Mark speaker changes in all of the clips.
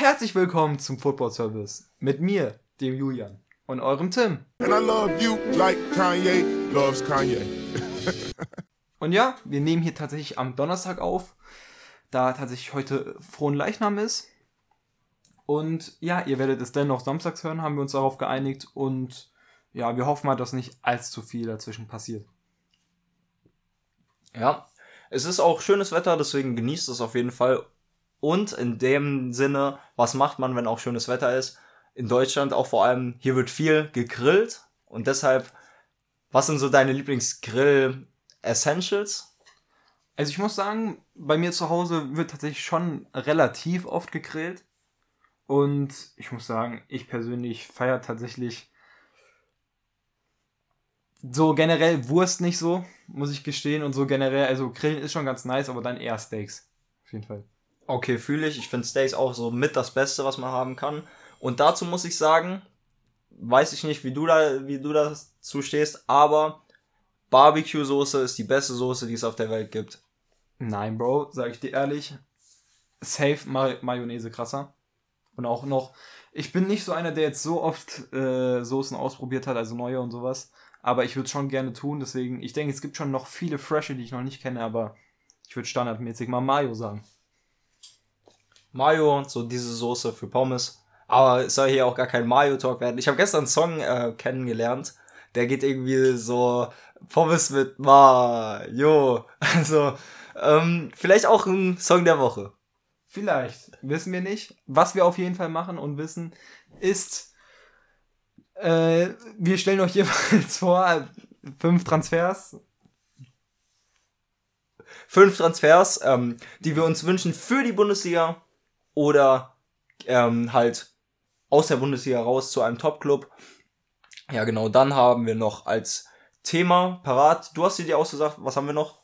Speaker 1: Herzlich willkommen zum Football Service mit mir, dem Julian und eurem Tim. And I love you like Kanye loves Kanye. und ja, wir nehmen hier tatsächlich am Donnerstag auf, da tatsächlich heute frohen Leichnam ist. Und ja, ihr werdet es dennoch samstags hören, haben wir uns darauf geeinigt. Und ja, wir hoffen mal, dass nicht allzu viel dazwischen passiert.
Speaker 2: Ja, es ist auch schönes Wetter, deswegen genießt es auf jeden Fall. Und in dem Sinne, was macht man, wenn auch schönes Wetter ist? In Deutschland auch vor allem, hier wird viel gegrillt. Und deshalb, was sind so deine Lieblingsgrill-Essentials?
Speaker 1: Also ich muss sagen, bei mir zu Hause wird tatsächlich schon relativ oft gegrillt. Und ich muss sagen, ich persönlich feiere tatsächlich so generell Wurst nicht so, muss ich gestehen. Und so generell, also Grillen ist schon ganz nice, aber dann eher Steaks. Auf jeden Fall.
Speaker 2: Okay, fühle ich. Ich finde Steaks auch so mit das Beste, was man haben kann. Und dazu muss ich sagen, weiß ich nicht, wie du da, wie du dazu stehst, aber Barbecue-Soße ist die beste Soße, die es auf der Welt gibt.
Speaker 1: Nein, Bro, sag ich dir ehrlich. Safe May Mayonnaise krasser. Und auch noch, ich bin nicht so einer, der jetzt so oft äh, Soßen ausprobiert hat, also neue und sowas. Aber ich würde es schon gerne tun, deswegen, ich denke, es gibt schon noch viele Frische, die ich noch nicht kenne, aber ich würde standardmäßig mal Mayo sagen.
Speaker 2: Mayo, so diese Soße für Pommes. Aber es soll hier auch gar kein Mayo-Talk werden. Ich habe gestern einen Song äh, kennengelernt, der geht irgendwie so Pommes mit Mayo. Also, ähm, vielleicht auch ein Song der Woche.
Speaker 1: Vielleicht, wissen wir nicht. Was wir auf jeden Fall machen und wissen, ist, äh, wir stellen euch jeweils vor, fünf Transfers.
Speaker 2: Fünf Transfers, ähm, die wir uns wünschen für die Bundesliga oder ähm, halt aus der Bundesliga raus zu einem Top-Club. Ja, genau, dann haben wir noch als Thema parat. Du hast dir die ausgesagt, was haben wir noch?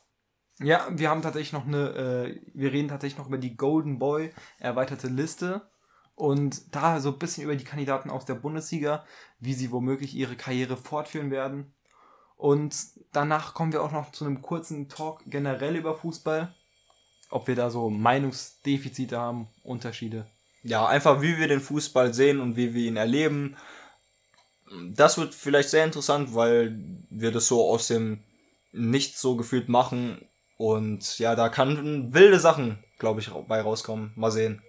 Speaker 1: Ja, wir haben tatsächlich noch eine, äh, wir reden tatsächlich noch über die Golden Boy erweiterte Liste und da so ein bisschen über die Kandidaten aus der Bundesliga, wie sie womöglich ihre Karriere fortführen werden. Und danach kommen wir auch noch zu einem kurzen Talk generell über Fußball, ob wir da so Meinungsdefizite haben, Unterschiede.
Speaker 2: Ja, einfach wie wir den Fußball sehen und wie wir ihn erleben. Das wird vielleicht sehr interessant, weil wir das so aus dem Nichts so gefühlt machen und ja, da kann wilde Sachen, glaube ich, bei rauskommen. Mal sehen.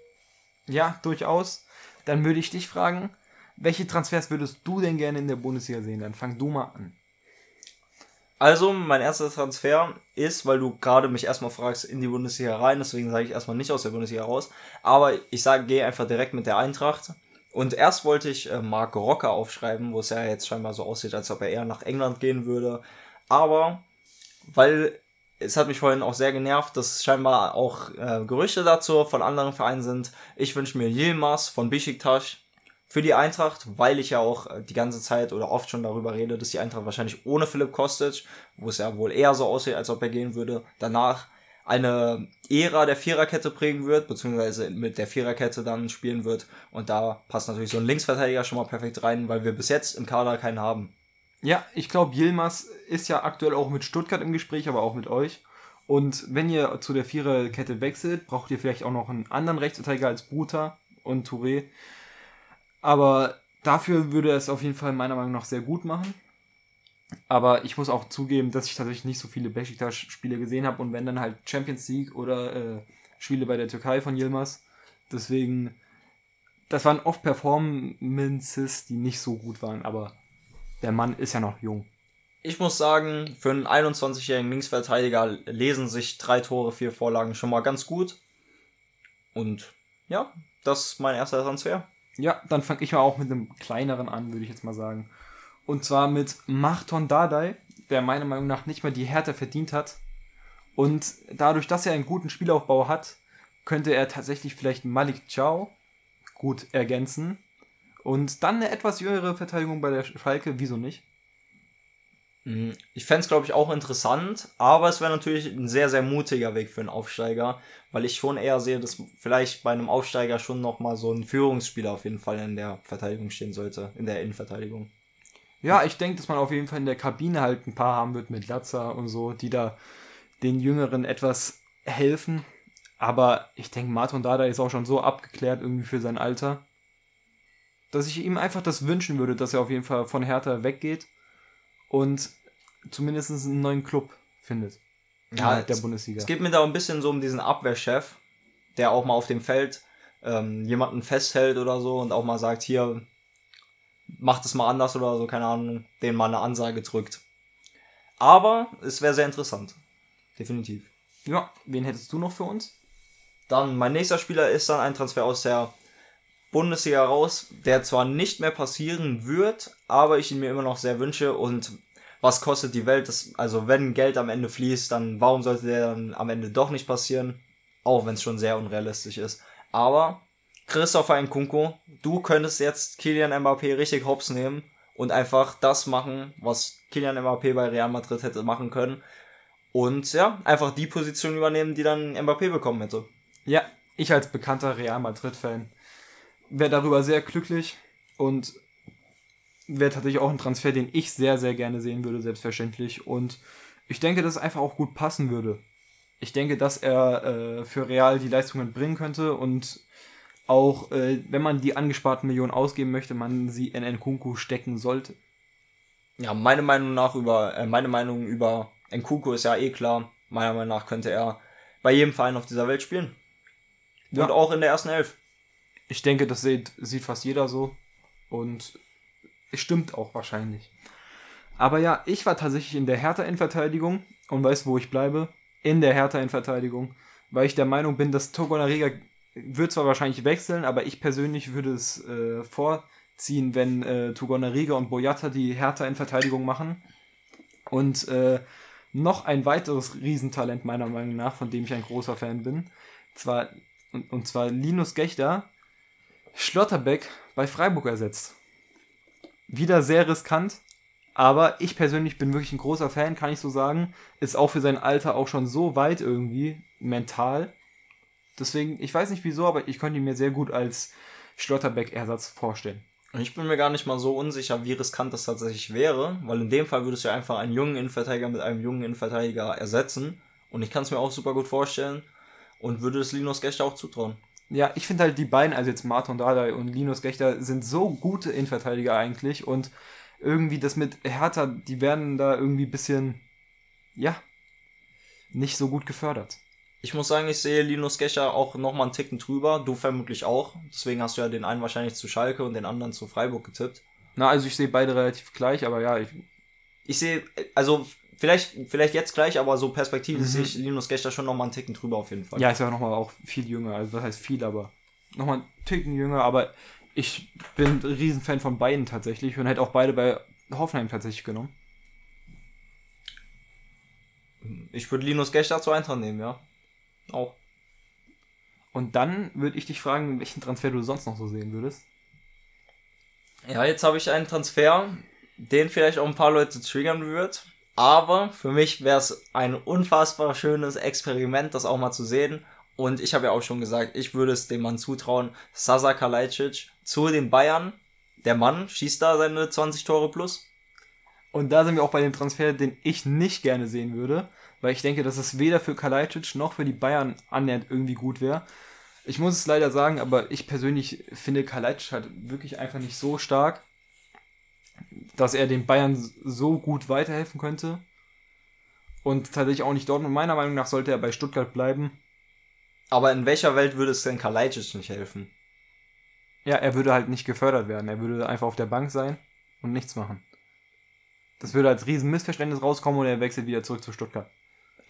Speaker 1: Ja, durchaus. Dann würde ich dich fragen, welche Transfers würdest du denn gerne in der Bundesliga sehen? Dann fang du mal an.
Speaker 2: Also, mein erster Transfer ist, weil du gerade mich erstmal fragst, in die Bundesliga rein, deswegen sage ich erstmal nicht aus der Bundesliga raus. Aber ich sage, gehe einfach direkt mit der Eintracht. Und erst wollte ich äh, Marc Rocker aufschreiben, wo es ja jetzt scheinbar so aussieht, als ob er eher nach England gehen würde. Aber weil es hat mich vorhin auch sehr genervt, dass scheinbar auch äh, Gerüchte dazu von anderen Vereinen sind. Ich wünsche mir Yilmaz von Besiktas für die Eintracht, weil ich ja auch äh, die ganze Zeit oder oft schon darüber rede, dass die Eintracht wahrscheinlich ohne Philipp Kostic, wo es ja wohl eher so aussieht, als ob er gehen würde, danach eine Ära der Viererkette prägen wird, beziehungsweise mit der Viererkette dann spielen wird. Und da passt natürlich so ein Linksverteidiger schon mal perfekt rein, weil wir bis jetzt im Kader keinen haben.
Speaker 1: Ja, ich glaube, Yilmaz ist ja aktuell auch mit Stuttgart im Gespräch, aber auch mit euch. Und wenn ihr zu der Viererkette wechselt, braucht ihr vielleicht auch noch einen anderen Rechtsverteidiger als Bruta und Touré. Aber dafür würde es auf jeden Fall meiner Meinung nach sehr gut machen. Aber ich muss auch zugeben, dass ich tatsächlich nicht so viele Besiktas-Spiele gesehen habe und wenn dann halt Champions League oder äh, Spiele bei der Türkei von Yilmaz. Deswegen, das waren oft Performances, die nicht so gut waren, aber der Mann ist ja noch jung.
Speaker 2: Ich muss sagen, für einen 21-jährigen Linksverteidiger lesen sich drei Tore, vier Vorlagen schon mal ganz gut. Und ja, das ist mein erster Transfer.
Speaker 1: Ja, dann fange ich mal auch mit einem kleineren an, würde ich jetzt mal sagen. Und zwar mit Marton Dardai, der meiner Meinung nach nicht mehr die Härte verdient hat. Und dadurch, dass er einen guten Spielaufbau hat, könnte er tatsächlich vielleicht Malik Chow gut ergänzen. Und dann eine etwas jüngere Verteidigung bei der Schalke, wieso nicht?
Speaker 2: Mhm. Ich fände es, glaube ich, auch interessant, aber es wäre natürlich ein sehr, sehr mutiger Weg für einen Aufsteiger, weil ich schon eher sehe, dass vielleicht bei einem Aufsteiger schon nochmal so ein Führungsspieler auf jeden Fall in der Verteidigung stehen sollte, in der Innenverteidigung.
Speaker 1: Ja, ich denke, dass man auf jeden Fall in der Kabine halt ein paar haben wird mit Latza und so, die da den Jüngeren etwas helfen. Aber ich denke, Martin Dada ist auch schon so abgeklärt irgendwie für sein Alter, dass ich ihm einfach das wünschen würde, dass er auf jeden Fall von Hertha weggeht und zumindest einen neuen Club findet.
Speaker 2: Ja,
Speaker 1: der
Speaker 2: es,
Speaker 1: Bundesliga.
Speaker 2: Es geht mir da ein bisschen so um diesen Abwehrchef, der auch mal auf dem Feld ähm, jemanden festhält oder so und auch mal sagt, hier, macht es mal anders oder so, keine Ahnung, den mal eine Ansage drückt. Aber es wäre sehr interessant. Definitiv.
Speaker 1: Ja, wen hättest du noch für uns?
Speaker 2: Dann, mein nächster Spieler ist dann ein Transfer aus der Bundesliga raus, der zwar nicht mehr passieren wird, aber ich ihn mir immer noch sehr wünsche und was kostet die Welt? Das, also wenn Geld am Ende fließt, dann warum sollte der dann am Ende doch nicht passieren? Auch wenn es schon sehr unrealistisch ist. Aber Christopher Nkunku, du könntest jetzt Kilian Mbappé richtig hops nehmen und einfach das machen, was Kilian Mbappé bei Real Madrid hätte machen können. Und ja, einfach die Position übernehmen, die dann Mbappé bekommen hätte.
Speaker 1: Ja, ich als bekannter Real Madrid-Fan wäre darüber sehr glücklich und wäre tatsächlich auch ein Transfer, den ich sehr, sehr gerne sehen würde, selbstverständlich. Und ich denke, dass es einfach auch gut passen würde. Ich denke, dass er äh, für Real die Leistungen bringen könnte und auch, äh, wenn man die angesparten Millionen ausgeben möchte, man sie in Nkunku stecken sollte.
Speaker 2: Ja, meine Meinung nach über, äh, meine Meinung über Nkunku ist ja eh klar. Meiner Meinung nach könnte er bei jedem Verein auf dieser Welt spielen.
Speaker 1: Ja.
Speaker 2: Und auch in der ersten Elf.
Speaker 1: Ich denke, das sieht, sieht fast jeder so. Und stimmt auch wahrscheinlich. Aber ja, ich war tatsächlich in der Hertha-Innenverteidigung und weiß, wo ich bleibe. In der Hertha-Innenverteidigung. Weil ich der Meinung bin, dass Togonariga wird zwar wahrscheinlich wechseln, aber ich persönlich würde es äh, vorziehen, wenn äh, Togonariga und Boyata die Hertha-Innenverteidigung machen. Und äh, noch ein weiteres Riesentalent meiner Meinung nach, von dem ich ein großer Fan bin. Zwar, und, und zwar Linus Gechter, Schlotterbeck bei Freiburg ersetzt. Wieder sehr riskant, aber ich persönlich bin wirklich ein großer Fan, kann ich so sagen. Ist auch für sein Alter auch schon so weit irgendwie mental. Deswegen, ich weiß nicht wieso, aber ich könnte ihn mir sehr gut als Schlotterbeck-Ersatz vorstellen.
Speaker 2: Ich bin mir gar nicht mal so unsicher, wie riskant das tatsächlich wäre, weil in dem Fall würdest du einfach einen jungen Innenverteidiger mit einem jungen Innenverteidiger ersetzen. Und ich kann es mir auch super gut vorstellen und würde es Linus Gechter auch zutrauen.
Speaker 1: Ja, ich finde halt die beiden, also jetzt Martin Dardai und Linus Gechter, sind so gute Innenverteidiger eigentlich und irgendwie das mit Hertha, die werden da irgendwie ein bisschen, ja, nicht so gut gefördert.
Speaker 2: Ich muss sagen, ich sehe Linus Gecher auch nochmal einen Ticken drüber. Du vermutlich auch. Deswegen hast du ja den einen wahrscheinlich zu Schalke und den anderen zu Freiburg getippt.
Speaker 1: Na, also ich sehe beide relativ gleich, aber ja, ich,
Speaker 2: Ich sehe, also vielleicht, vielleicht jetzt gleich, aber so perspektivisch
Speaker 1: Mhm.
Speaker 2: sehe ich Linus Gechter schon nochmal einen Ticken drüber auf jeden Fall.
Speaker 1: ja, ist ja nochmal auch viel jünger, also was heißt viel, aber nochmal einen Ticken jünger, aber ich bin ein Riesenfan von beiden tatsächlich und hätte auch beide bei Hoffenheim tatsächlich genommen.
Speaker 2: Ich würde Linus Gechter zu Eintracht nehmen, ja. Auch.
Speaker 1: Und dann würde ich dich fragen, welchen Transfer du sonst noch so sehen würdest.
Speaker 2: Ja, jetzt habe ich einen Transfer, den vielleicht auch ein paar Leute triggern wird. Aber für mich wäre es ein unfassbar schönes Experiment, das auch mal zu sehen. Und ich habe ja auch schon gesagt, ich würde es dem Mann zutrauen. Sasa Kalajdzic zu den Bayern. Der Mann schießt da seine 20 Tore plus.
Speaker 1: Und da sind wir auch bei dem Transfer, den ich nicht gerne sehen würde, weil ich denke, dass es weder für Kalajdzic noch für die Bayern annähernd irgendwie gut wäre. Ich muss es leider sagen, aber ich persönlich finde Kalajdzic halt wirklich einfach nicht so stark, dass er den Bayern so gut weiterhelfen könnte. Und tatsächlich auch nicht dort. Und meiner Meinung nach sollte er bei Stuttgart bleiben.
Speaker 2: Aber in welcher Welt würde es denn Kalajdzic nicht helfen?
Speaker 1: Ja, er würde halt nicht gefördert werden. Er würde einfach auf der Bank sein und nichts machen. Das würde als riesen Missverständnis rauskommen und er wechselt wieder zurück zu Stuttgart.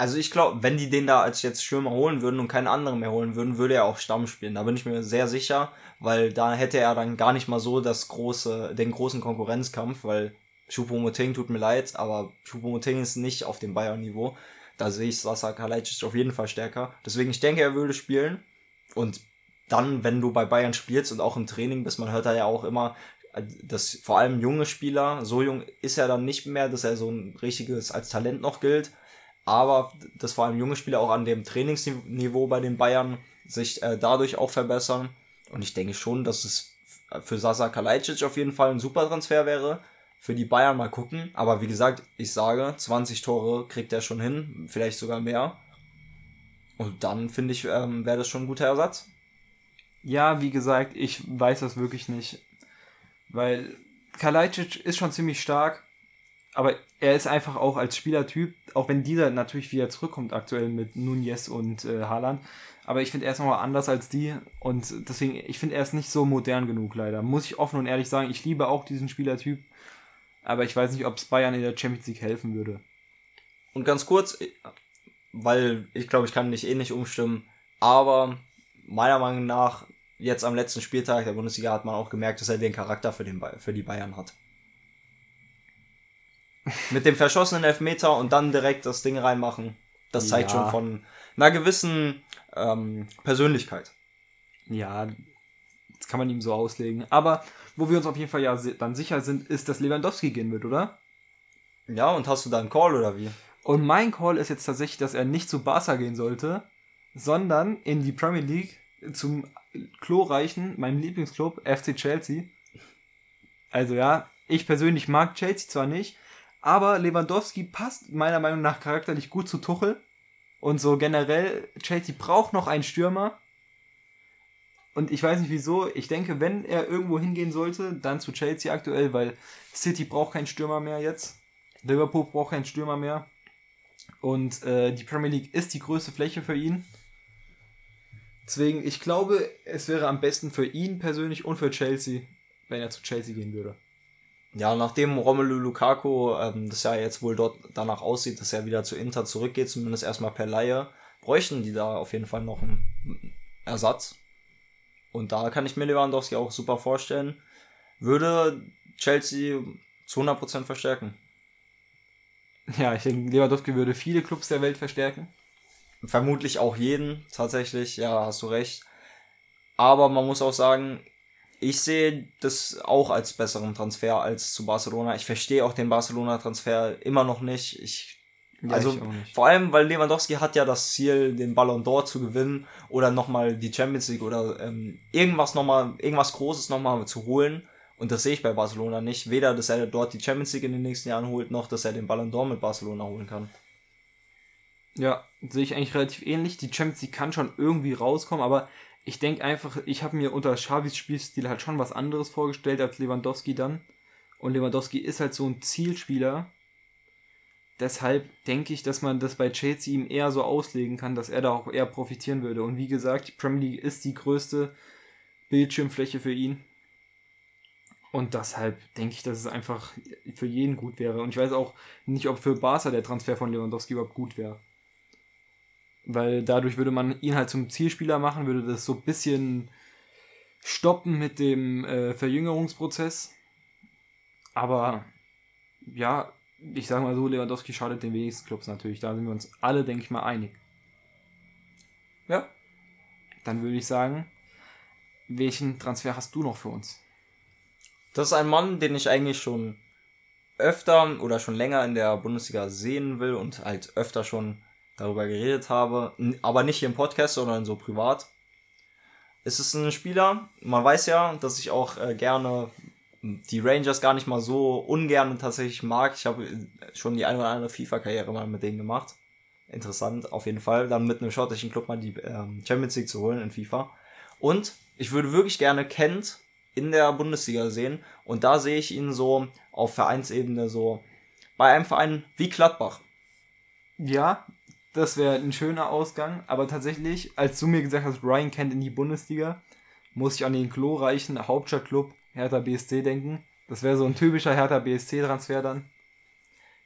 Speaker 2: Also ich glaube, wenn die den da als jetzt Stürmer holen würden und keinen anderen mehr holen würden, würde er auch Stamm spielen. Da bin ich mir sehr sicher, weil da hätte er dann gar nicht mal so das große, den großen Konkurrenzkampf, weil Choupo-Moting tut mir leid, aber Choupo-Moting ist nicht auf dem Bayern-Niveau. Da sehe ich Sasa Kalajdzic auf jeden Fall stärker. Deswegen, ich denke, er würde spielen. Und dann, wenn du bei Bayern spielst und auch im Training bist, man hört da ja auch immer, dass vor allem junge Spieler, so jung ist er dann nicht mehr, dass er so ein richtiges als Talent noch gilt aber dass vor allem junge Spieler auch an dem Trainingsniveau bei den Bayern sich äh, dadurch auch verbessern. Und ich denke schon, dass es für Sasa Kalajdzic auf jeden Fall ein super Transfer wäre. Für die Bayern mal gucken. Aber wie gesagt, ich sage, 20 Tore kriegt er schon hin, vielleicht sogar mehr. Und dann finde ich, ähm, wäre das schon ein guter Ersatz.
Speaker 1: Ja, wie gesagt, ich weiß das wirklich nicht. Weil Kalajdzic ist schon ziemlich stark, aber er ist einfach auch als Spielertyp, auch wenn dieser natürlich wieder zurückkommt aktuell mit Nunez und äh, Haaland, aber ich finde er ist nochmal anders als die und deswegen, ich finde er ist nicht so modern genug leider. Muss ich offen und ehrlich sagen, ich liebe auch diesen Spielertyp, aber ich weiß nicht, ob es Bayern in der Champions League helfen würde.
Speaker 2: Und ganz kurz, weil ich glaube, ich kann nicht eh nicht umstimmen, aber meiner Meinung nach, jetzt am letzten Spieltag der Bundesliga hat man auch gemerkt, dass er den Charakter für, den, für die Bayern hat. Mit dem verschossenen Elfmeter und dann direkt das Ding reinmachen, das zeigt ja. schon von einer gewissen ähm, Persönlichkeit.
Speaker 1: Ja, das kann man ihm so auslegen. Aber wo wir uns auf jeden Fall ja dann sicher sind, ist, dass Lewandowski gehen wird, oder?
Speaker 2: Ja, und hast du da einen Call oder wie?
Speaker 1: Und mein Call ist jetzt tatsächlich, dass er nicht zu Barca gehen sollte, sondern in die Premier League zum glorreichen, meinem Lieblingsclub, FC Chelsea. Also ja, ich persönlich mag Chelsea zwar nicht, aber Lewandowski passt meiner Meinung nach charakterlich gut zu Tuchel. Und so generell, Chelsea braucht noch einen Stürmer. Und ich weiß nicht wieso. Ich denke, wenn er irgendwo hingehen sollte, dann zu Chelsea aktuell, weil City braucht keinen Stürmer mehr jetzt. Liverpool braucht keinen Stürmer mehr. Und äh, die Premier League ist die größte Fläche für ihn. Deswegen, ich glaube, es wäre am besten für ihn persönlich und für Chelsea, wenn er zu Chelsea gehen würde.
Speaker 2: Ja, nachdem Romelu Lukaku ähm, das ja jetzt wohl dort danach aussieht, dass er wieder zu Inter zurückgeht, zumindest erstmal per Laie, bräuchten die da auf jeden Fall noch einen Ersatz. Und da kann ich mir Lewandowski auch super vorstellen. Würde Chelsea zu 100% verstärken.
Speaker 1: Ja, ich denke, Lewandowski würde viele Clubs der Welt verstärken.
Speaker 2: Vermutlich auch jeden, tatsächlich, ja, hast du recht. Aber man muss auch sagen, ich sehe das auch als besseren Transfer als zu Barcelona. Ich verstehe auch den Barcelona-Transfer immer noch nicht. Ich ja, also ich vor allem, weil Lewandowski hat ja das Ziel, den Ballon d'Or zu gewinnen oder nochmal die Champions League oder ähm, irgendwas nochmal, irgendwas Großes nochmal zu holen. Und das sehe ich bei Barcelona nicht. Weder, dass er dort die Champions League in den nächsten Jahren holt, noch, dass er den Ballon d'Or mit Barcelona holen kann.
Speaker 1: Ja, sehe ich eigentlich relativ ähnlich. Die Champions League kann schon irgendwie rauskommen, aber ich denke einfach, ich habe mir unter Xavis Spielstil halt schon was anderes vorgestellt als Lewandowski dann. Und Lewandowski ist halt so ein Zielspieler. Deshalb denke ich, dass man das bei Chelsea ihm eher so auslegen kann, dass er da auch eher profitieren würde. Und wie gesagt, die Premier League ist die größte Bildschirmfläche für ihn. Und deshalb denke ich, dass es einfach für jeden gut wäre. Und ich weiß auch nicht, ob für Barca der Transfer von Lewandowski überhaupt gut wäre. Weil dadurch würde man ihn halt zum Zielspieler machen, würde das so ein bisschen stoppen mit dem äh, Verjüngerungsprozess. Aber ja, ich sage mal so, Lewandowski schadet den wenigsten Clubs natürlich. Da sind wir uns alle, denke ich mal, einig. Ja. Dann würde ich sagen, welchen Transfer hast du noch für uns?
Speaker 2: Das ist ein Mann, den ich eigentlich schon öfter oder schon länger in der Bundesliga sehen will und halt öfter schon darüber geredet habe, aber nicht hier im Podcast, sondern so privat. Es ist ein Spieler, man weiß ja, dass ich auch äh, gerne die Rangers gar nicht mal so ungern tatsächlich mag. Ich habe schon die eine oder andere FIFA-Karriere mal mit denen gemacht. Interessant, auf jeden Fall. Dann mit einem schottischen Club mal die ähm, Champions League zu holen in FIFA. Und ich würde wirklich gerne Kent in der Bundesliga sehen. Und da sehe ich ihn so auf Vereinsebene so bei einem Verein wie Gladbach.
Speaker 1: Ja, das wäre ein schöner Ausgang. Aber tatsächlich, als du mir gesagt hast, Ryan kennt in die Bundesliga, muss ich an den glorreichen Hauptstadtclub Hertha BSC denken. Das wäre so ein typischer Hertha BSC-Transfer dann.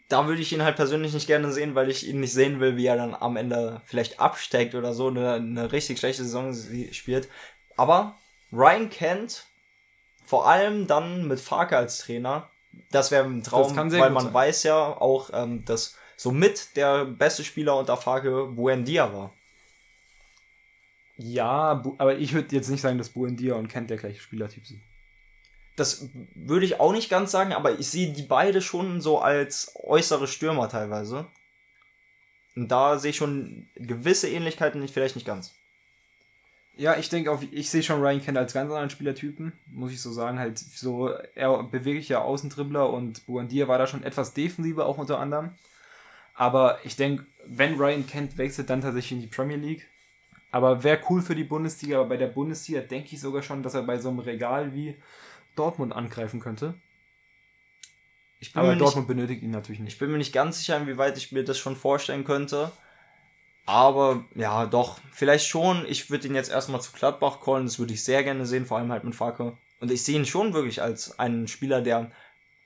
Speaker 2: Da würde ich ihn halt persönlich nicht gerne sehen, weil ich ihn nicht sehen will, wie er dann am Ende vielleicht absteigt oder so, eine, eine richtig schlechte Saison spielt. Aber Ryan Kent, vor allem dann mit Farke als Trainer, das wäre ein Traum, weil man weiß ja auch, ähm, dass somit der beste Spieler unter Farke Buendia war.
Speaker 1: Ja, aber ich würde jetzt nicht sagen, dass Buendia und Kent der gleiche Spielertyp sind.
Speaker 2: Das würde ich auch nicht ganz sagen, aber ich sehe die beide schon so als äußere Stürmer teilweise. Und da sehe ich schon gewisse Ähnlichkeiten, vielleicht nicht ganz.
Speaker 1: Ja, ich denke auch, ich sehe schon Ryan Kent als ganz anderen Spielertypen, muss ich so sagen. Halt so, er beweglicher Außendribbler und Buendia war da schon etwas defensiver auch unter anderem. Aber ich denke, wenn Ryan Kent wechselt, dann tatsächlich in die Premier League. Aber wäre cool für die Bundesliga, aber bei der Bundesliga denke ich sogar schon, dass er bei so einem Regal wie Dortmund angreifen könnte. aber Dortmund nicht, benötigt ihn natürlich nicht.
Speaker 2: Ich bin mir nicht ganz sicher, inwieweit ich mir das schon vorstellen könnte. Aber ja, doch, vielleicht schon. Ich würde ihn jetzt erstmal zu Gladbach callen, das würde ich sehr gerne sehen, vor allem halt mit Farke. Und ich sehe ihn schon wirklich als einen Spieler, der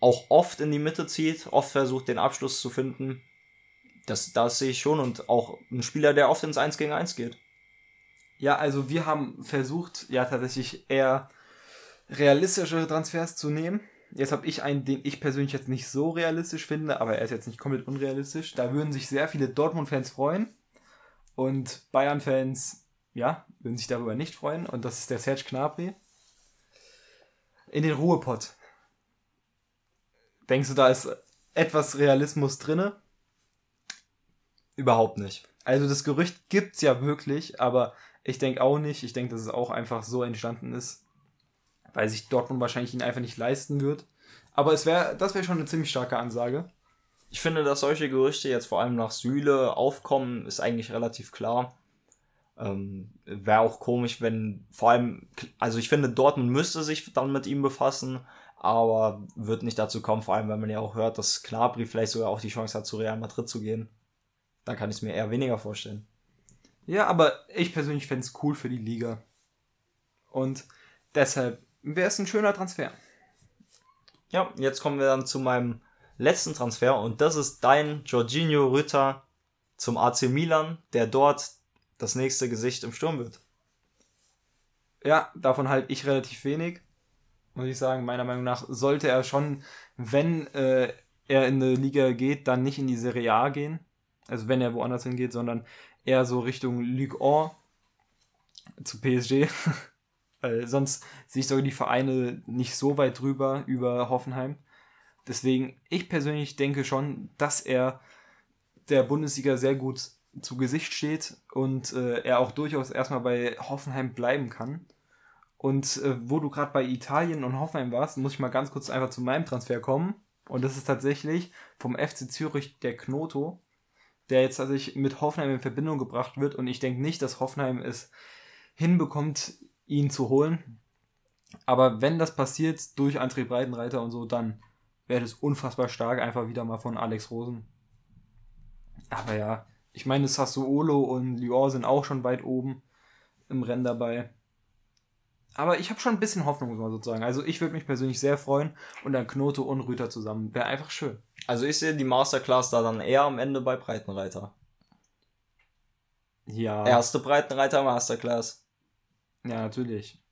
Speaker 2: auch oft in die Mitte zieht, oft versucht, den Abschluss zu finden. Das, das sehe ich schon und auch ein Spieler, der oft ins 1 gegen 1 geht.
Speaker 1: Ja, also wir haben versucht, ja tatsächlich eher realistische Transfers zu nehmen. Jetzt habe ich einen, den ich persönlich jetzt nicht so realistisch finde, aber er ist jetzt nicht komplett unrealistisch. Da würden sich sehr viele Dortmund-Fans freuen. Und Bayern-Fans, ja, würden sich darüber nicht freuen. Und das ist der Serge Gnabry. In den Ruhepott. Denkst du, da ist etwas Realismus drinne?
Speaker 2: Überhaupt nicht.
Speaker 1: Also das Gerücht gibt's ja wirklich, aber ich denke auch nicht. Ich denke, dass es auch einfach so entstanden ist, weil sich Dortmund wahrscheinlich ihn einfach nicht leisten wird. Aber es wäre, das wäre schon eine ziemlich starke Ansage.
Speaker 2: Ich finde, dass solche Gerüchte jetzt vor allem nach Süle aufkommen, ist eigentlich relativ klar. Ähm, Wäre auch komisch, wenn vor allem, also ich finde, Dortmund müsste sich dann mit ihm befassen, aber wird nicht dazu kommen, vor allem, wenn man ja auch hört, dass Knabri vielleicht sogar auch die Chance hat, zu Real Madrid zu gehen. Dann kann ich es mir eher weniger vorstellen.
Speaker 1: Ja, aber ich persönlich fände es cool für die Liga. Und deshalb wäre es ein schöner Transfer.
Speaker 2: Ja, jetzt kommen wir dann zu meinem letzten Transfer und das ist dein Jorginho Rütter zum AC Milan, der dort das nächste Gesicht im Sturm wird.
Speaker 1: Ja, davon halte ich relativ wenig. Muss ich sagen, meiner Meinung nach sollte er schon, wenn äh, er in eine Liga geht, dann nicht in die Serie A gehen. Also wenn er woanders hingeht, sondern eher so Richtung Ligue 1 zu PSG. Weil sonst sehe ich sogar die Vereine nicht so weit drüber über Hoffenheim. Deswegen, ich persönlich denke schon, dass er der Bundesliga sehr gut zu Gesicht steht und äh, er auch durchaus erstmal bei Hoffenheim bleiben kann. Und äh, wo du gerade bei Italien und Hoffenheim warst, muss ich mal ganz kurz einfach zu meinem Transfer kommen. Und das ist tatsächlich vom FC Zürich der Knoto, der jetzt tatsächlich mit Hoffenheim in Verbindung gebracht wird. Und ich denke nicht, dass Hoffenheim es hinbekommt, ihn zu holen. Aber wenn das passiert durch André Breitenreiter und so, dann wäre das unfassbar stark, einfach wieder mal von Alex Rosen. Aber ja, ich meine, Sassuolo und Lyon sind auch schon weit oben im Rennen dabei. Aber ich habe schon ein bisschen Hoffnung, muss man sozusagen. Also ich würde mich persönlich sehr freuen und dann Knote und Rüter zusammen. Wäre einfach schön.
Speaker 2: Also ich sehe die Masterclass da dann eher am Ende bei Breitenreiter. Ja. Erste Breitenreiter Masterclass.
Speaker 1: Ja, natürlich.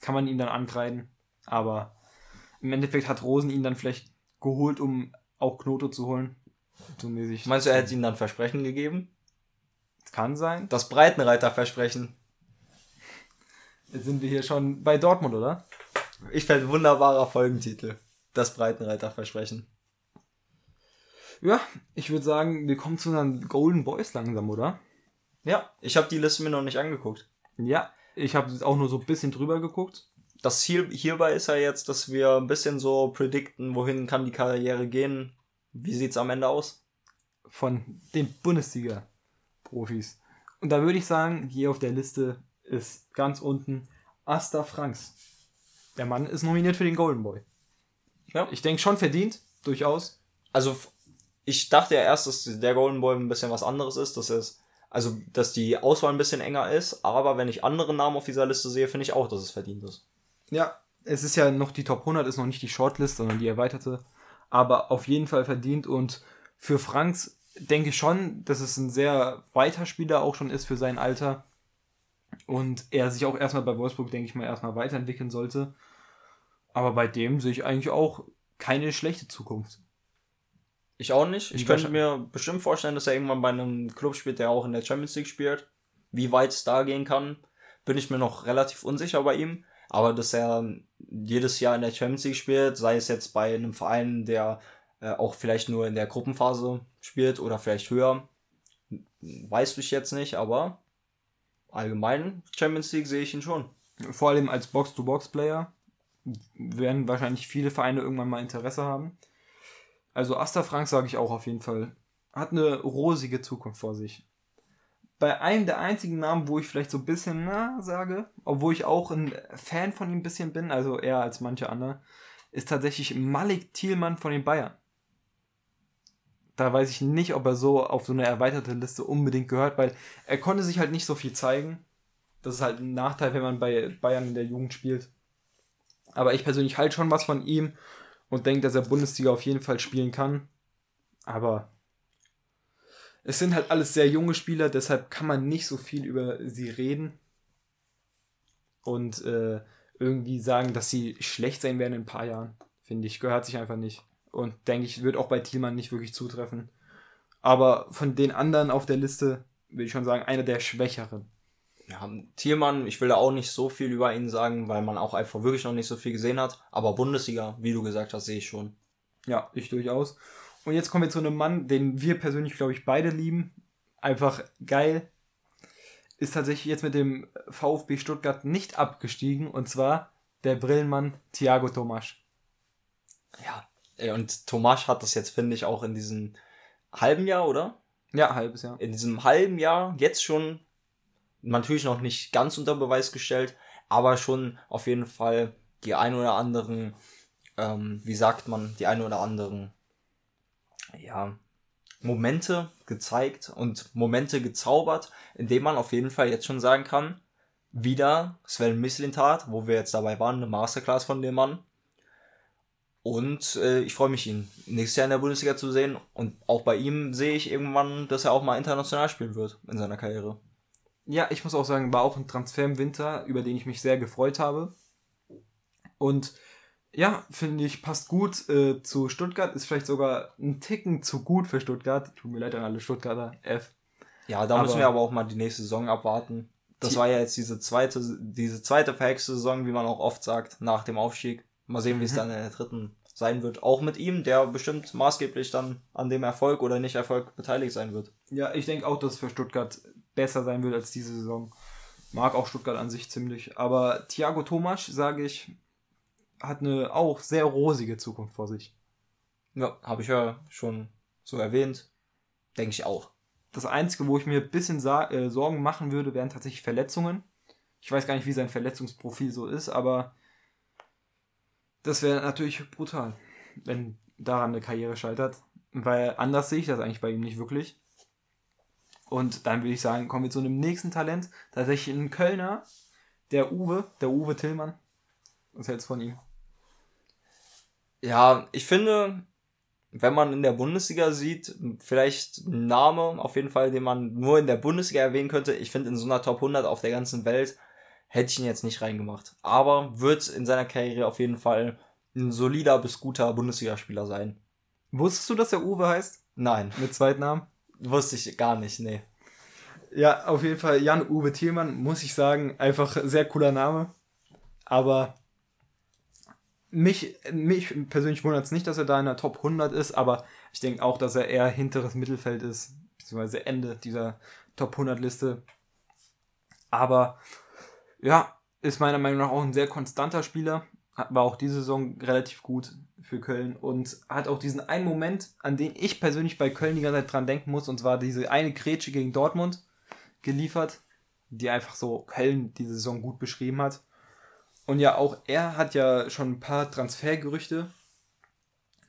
Speaker 1: Kann man ihn dann ankreiden. Aber im Endeffekt hat Rosen ihn dann vielleicht geholt, um auch Knote zu holen.
Speaker 2: So mäßig. Meinst du, er hätte ihm dann Versprechen gegeben?
Speaker 1: Kann sein.
Speaker 2: Das Breitenreiter-Versprechen.
Speaker 1: Jetzt sind wir hier schon bei Dortmund, oder?
Speaker 2: Ich fände wunderbarer Folgentitel. Das Breitenreiter-Versprechen.
Speaker 1: Ja, ich würde sagen, wir kommen zu unseren Golden Boys langsam, oder?
Speaker 2: Ja, ich habe die Liste mir noch nicht angeguckt.
Speaker 1: Ja, ich habe auch nur so ein bisschen drüber geguckt
Speaker 2: das Ziel hierbei ist ja jetzt, dass wir ein bisschen so predikten, wohin kann die Karriere gehen. Wie sieht's am Ende aus?
Speaker 1: Von den Bundesliga-Profis. Und da würde ich sagen, hier auf der Liste ist ganz unten Asta Franks. Der Mann ist nominiert für den Golden Boy. Ja. Ich denke schon verdient, durchaus.
Speaker 2: Also, ich dachte ja erst, dass der Golden Boy ein bisschen was anderes ist, dass es, also, dass die Auswahl ein bisschen enger ist, aber wenn ich andere Namen auf dieser Liste sehe, finde ich auch, dass es verdient ist.
Speaker 1: Ja, es ist ja noch die Top 100, ist noch nicht die Shortlist, sondern die erweiterte. Aber auf jeden Fall verdient und für Franks denke ich schon, dass es ein sehr weiter Spieler auch schon ist für sein Alter. Und er sich auch erstmal bei Wolfsburg, denke ich mal, erstmal weiterentwickeln sollte. Aber bei dem sehe ich eigentlich auch keine schlechte Zukunft.
Speaker 2: Ich auch nicht. Ich könnte mir bestimmt vorstellen, dass er irgendwann bei einem Club spielt, der auch in der Champions League spielt. Wie weit es da gehen kann, bin ich mir noch relativ unsicher bei ihm. Aber dass er jedes Jahr in der Champions League spielt, sei es jetzt bei einem Verein, der äh, auch vielleicht nur in der Gruppenphase spielt oder vielleicht höher, weiß ich jetzt nicht, aber allgemein Champions League sehe ich ihn schon.
Speaker 1: Vor allem als Box-to-Box-Player werden wahrscheinlich viele Vereine irgendwann mal Interesse haben. Also Asta Frank sage ich auch auf jeden Fall hat eine rosige Zukunft vor sich. Bei einem der einzigen Namen, wo ich vielleicht so ein bisschen na sage, obwohl ich auch ein Fan von ihm ein bisschen bin, also eher als manche andere, ist tatsächlich Malik Thielmann von den Bayern. Da weiß ich nicht, ob er so auf so eine erweiterte Liste unbedingt gehört, weil er konnte sich halt nicht so viel zeigen. Das ist halt ein Nachteil, wenn man bei Bayern in der Jugend spielt. Aber ich persönlich halte schon was von ihm und denke, dass er Bundesliga auf jeden Fall spielen kann. Aber es sind halt alles sehr junge Spieler, deshalb kann man nicht so viel über sie reden. Und äh, irgendwie sagen, dass sie schlecht sein werden in ein paar Jahren. Finde ich, gehört sich einfach nicht. Und denke ich, wird auch bei Thielmann nicht wirklich zutreffen. Aber von den anderen auf der Liste würde ich schon sagen, einer der schwächeren.
Speaker 2: Ja, Thielmann, ich will da auch nicht so viel über ihn sagen, weil man auch einfach wirklich noch nicht so viel gesehen hat. Aber Bundesliga, wie du gesagt hast, sehe ich schon.
Speaker 1: Ja, ich durchaus. Und jetzt kommen wir zu einem Mann, den wir persönlich, glaube ich, beide lieben. Einfach geil. Ist tatsächlich jetzt mit dem VfB Stuttgart nicht abgestiegen. Und zwar der Brillenmann Thiago Tomasch.
Speaker 2: Ja, und Tomasch hat das jetzt, finde ich, auch in diesem halben Jahr, oder?
Speaker 1: Ja, halbes Jahr.
Speaker 2: In diesem halben Jahr jetzt schon natürlich noch nicht ganz unter Beweis gestellt, aber schon auf jeden Fall die ein oder anderen, ähm, wie sagt man, die ein oder anderen, ja, Momente gezeigt und Momente gezaubert, indem man auf jeden Fall jetzt schon sagen kann, wieder Sven Mislintat, wo wir jetzt dabei waren, eine Masterclass von dem Mann. Und äh, ich freue mich, ihn nächstes Jahr in der Bundesliga zu sehen. Und auch bei ihm sehe ich irgendwann, dass er auch mal international spielen wird in seiner Karriere.
Speaker 1: Ja, ich muss auch sagen, war auch ein Transfer im Winter, über den ich mich sehr gefreut habe. Und ja, finde ich, passt gut äh, zu Stuttgart, ist vielleicht sogar ein Ticken zu gut für Stuttgart. Tut mir leid an alle Stuttgarter, F.
Speaker 2: Ja, da aber müssen wir aber auch mal die nächste Saison abwarten. Das war ja jetzt diese zweite, diese zweite verhexte Saison, wie man auch oft sagt, nach dem Aufstieg. Mal sehen, wie es mhm. dann in der dritten sein wird. Auch mit ihm, der bestimmt maßgeblich dann an dem Erfolg oder nicht Erfolg beteiligt sein wird.
Speaker 1: Ja, ich denke auch, dass es für Stuttgart besser sein wird als diese Saison. Mag auch Stuttgart an sich ziemlich. Aber Thiago Tomasch, sage ich, hat eine auch sehr rosige Zukunft vor sich.
Speaker 2: Ja, habe ich ja schon so erwähnt. Denke ich auch.
Speaker 1: Das Einzige, wo ich mir ein bisschen äh, Sorgen machen würde, wären tatsächlich Verletzungen. Ich weiß gar nicht, wie sein Verletzungsprofil so ist, aber das wäre natürlich brutal, wenn daran eine Karriere scheitert. Weil anders sehe ich das eigentlich bei ihm nicht wirklich. Und dann würde ich sagen, kommen wir zu einem nächsten Talent. Tatsächlich ein Kölner, der Uwe, der Uwe Tillmann. Was hältst du von ihm?
Speaker 2: Ja, ich finde, wenn man in der Bundesliga sieht, vielleicht ein Name auf jeden Fall, den man nur in der Bundesliga erwähnen könnte. Ich finde, in so einer Top 100 auf der ganzen Welt hätte ich ihn jetzt nicht reingemacht. Aber wird in seiner Karriere auf jeden Fall ein solider bis guter Bundesligaspieler sein.
Speaker 1: Wusstest du, dass der Uwe heißt?
Speaker 2: Nein.
Speaker 1: Mit Zweitnamen?
Speaker 2: Wusste ich gar nicht, nee.
Speaker 1: Ja, auf jeden Fall Jan-Uwe Thielmann, muss ich sagen, einfach sehr cooler Name. Aber mich, mich persönlich wundert es nicht, dass er da in der Top 100 ist, aber ich denke auch, dass er eher hinteres Mittelfeld ist, beziehungsweise Ende dieser Top 100 Liste. Aber ja, ist meiner Meinung nach auch ein sehr konstanter Spieler. War auch diese Saison relativ gut für Köln und hat auch diesen einen Moment, an den ich persönlich bei Köln die ganze Zeit dran denken muss, und zwar diese eine Grätsche gegen Dortmund geliefert, die einfach so Köln diese Saison gut beschrieben hat. Und ja, auch er hat ja schon ein paar Transfergerüchte.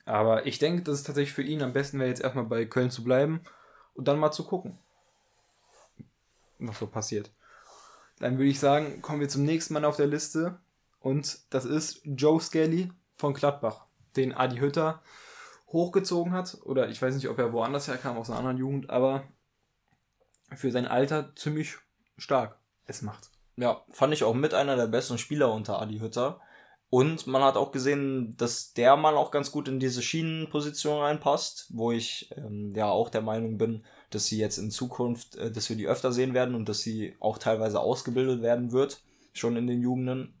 Speaker 1: Aber ich denke, dass es tatsächlich für ihn am besten wäre, jetzt erstmal bei Köln zu bleiben und dann mal zu gucken, was so passiert. Dann würde ich sagen, kommen wir zum nächsten Mann auf der Liste. Und das ist Joe Skelly von Gladbach, den Adi Hütter hochgezogen hat. Oder ich weiß nicht, ob er woanders herkam, aus einer anderen Jugend, aber für sein Alter ziemlich stark es macht.
Speaker 2: Ja, fand ich auch mit einer der besten Spieler unter Adi Hütter. Und man hat auch gesehen, dass der Mann auch ganz gut in diese Schienenposition reinpasst, wo ich ähm, ja auch der Meinung bin, dass sie jetzt in Zukunft, äh, dass wir die öfter sehen werden und dass sie auch teilweise ausgebildet werden wird, schon in den Jugenden.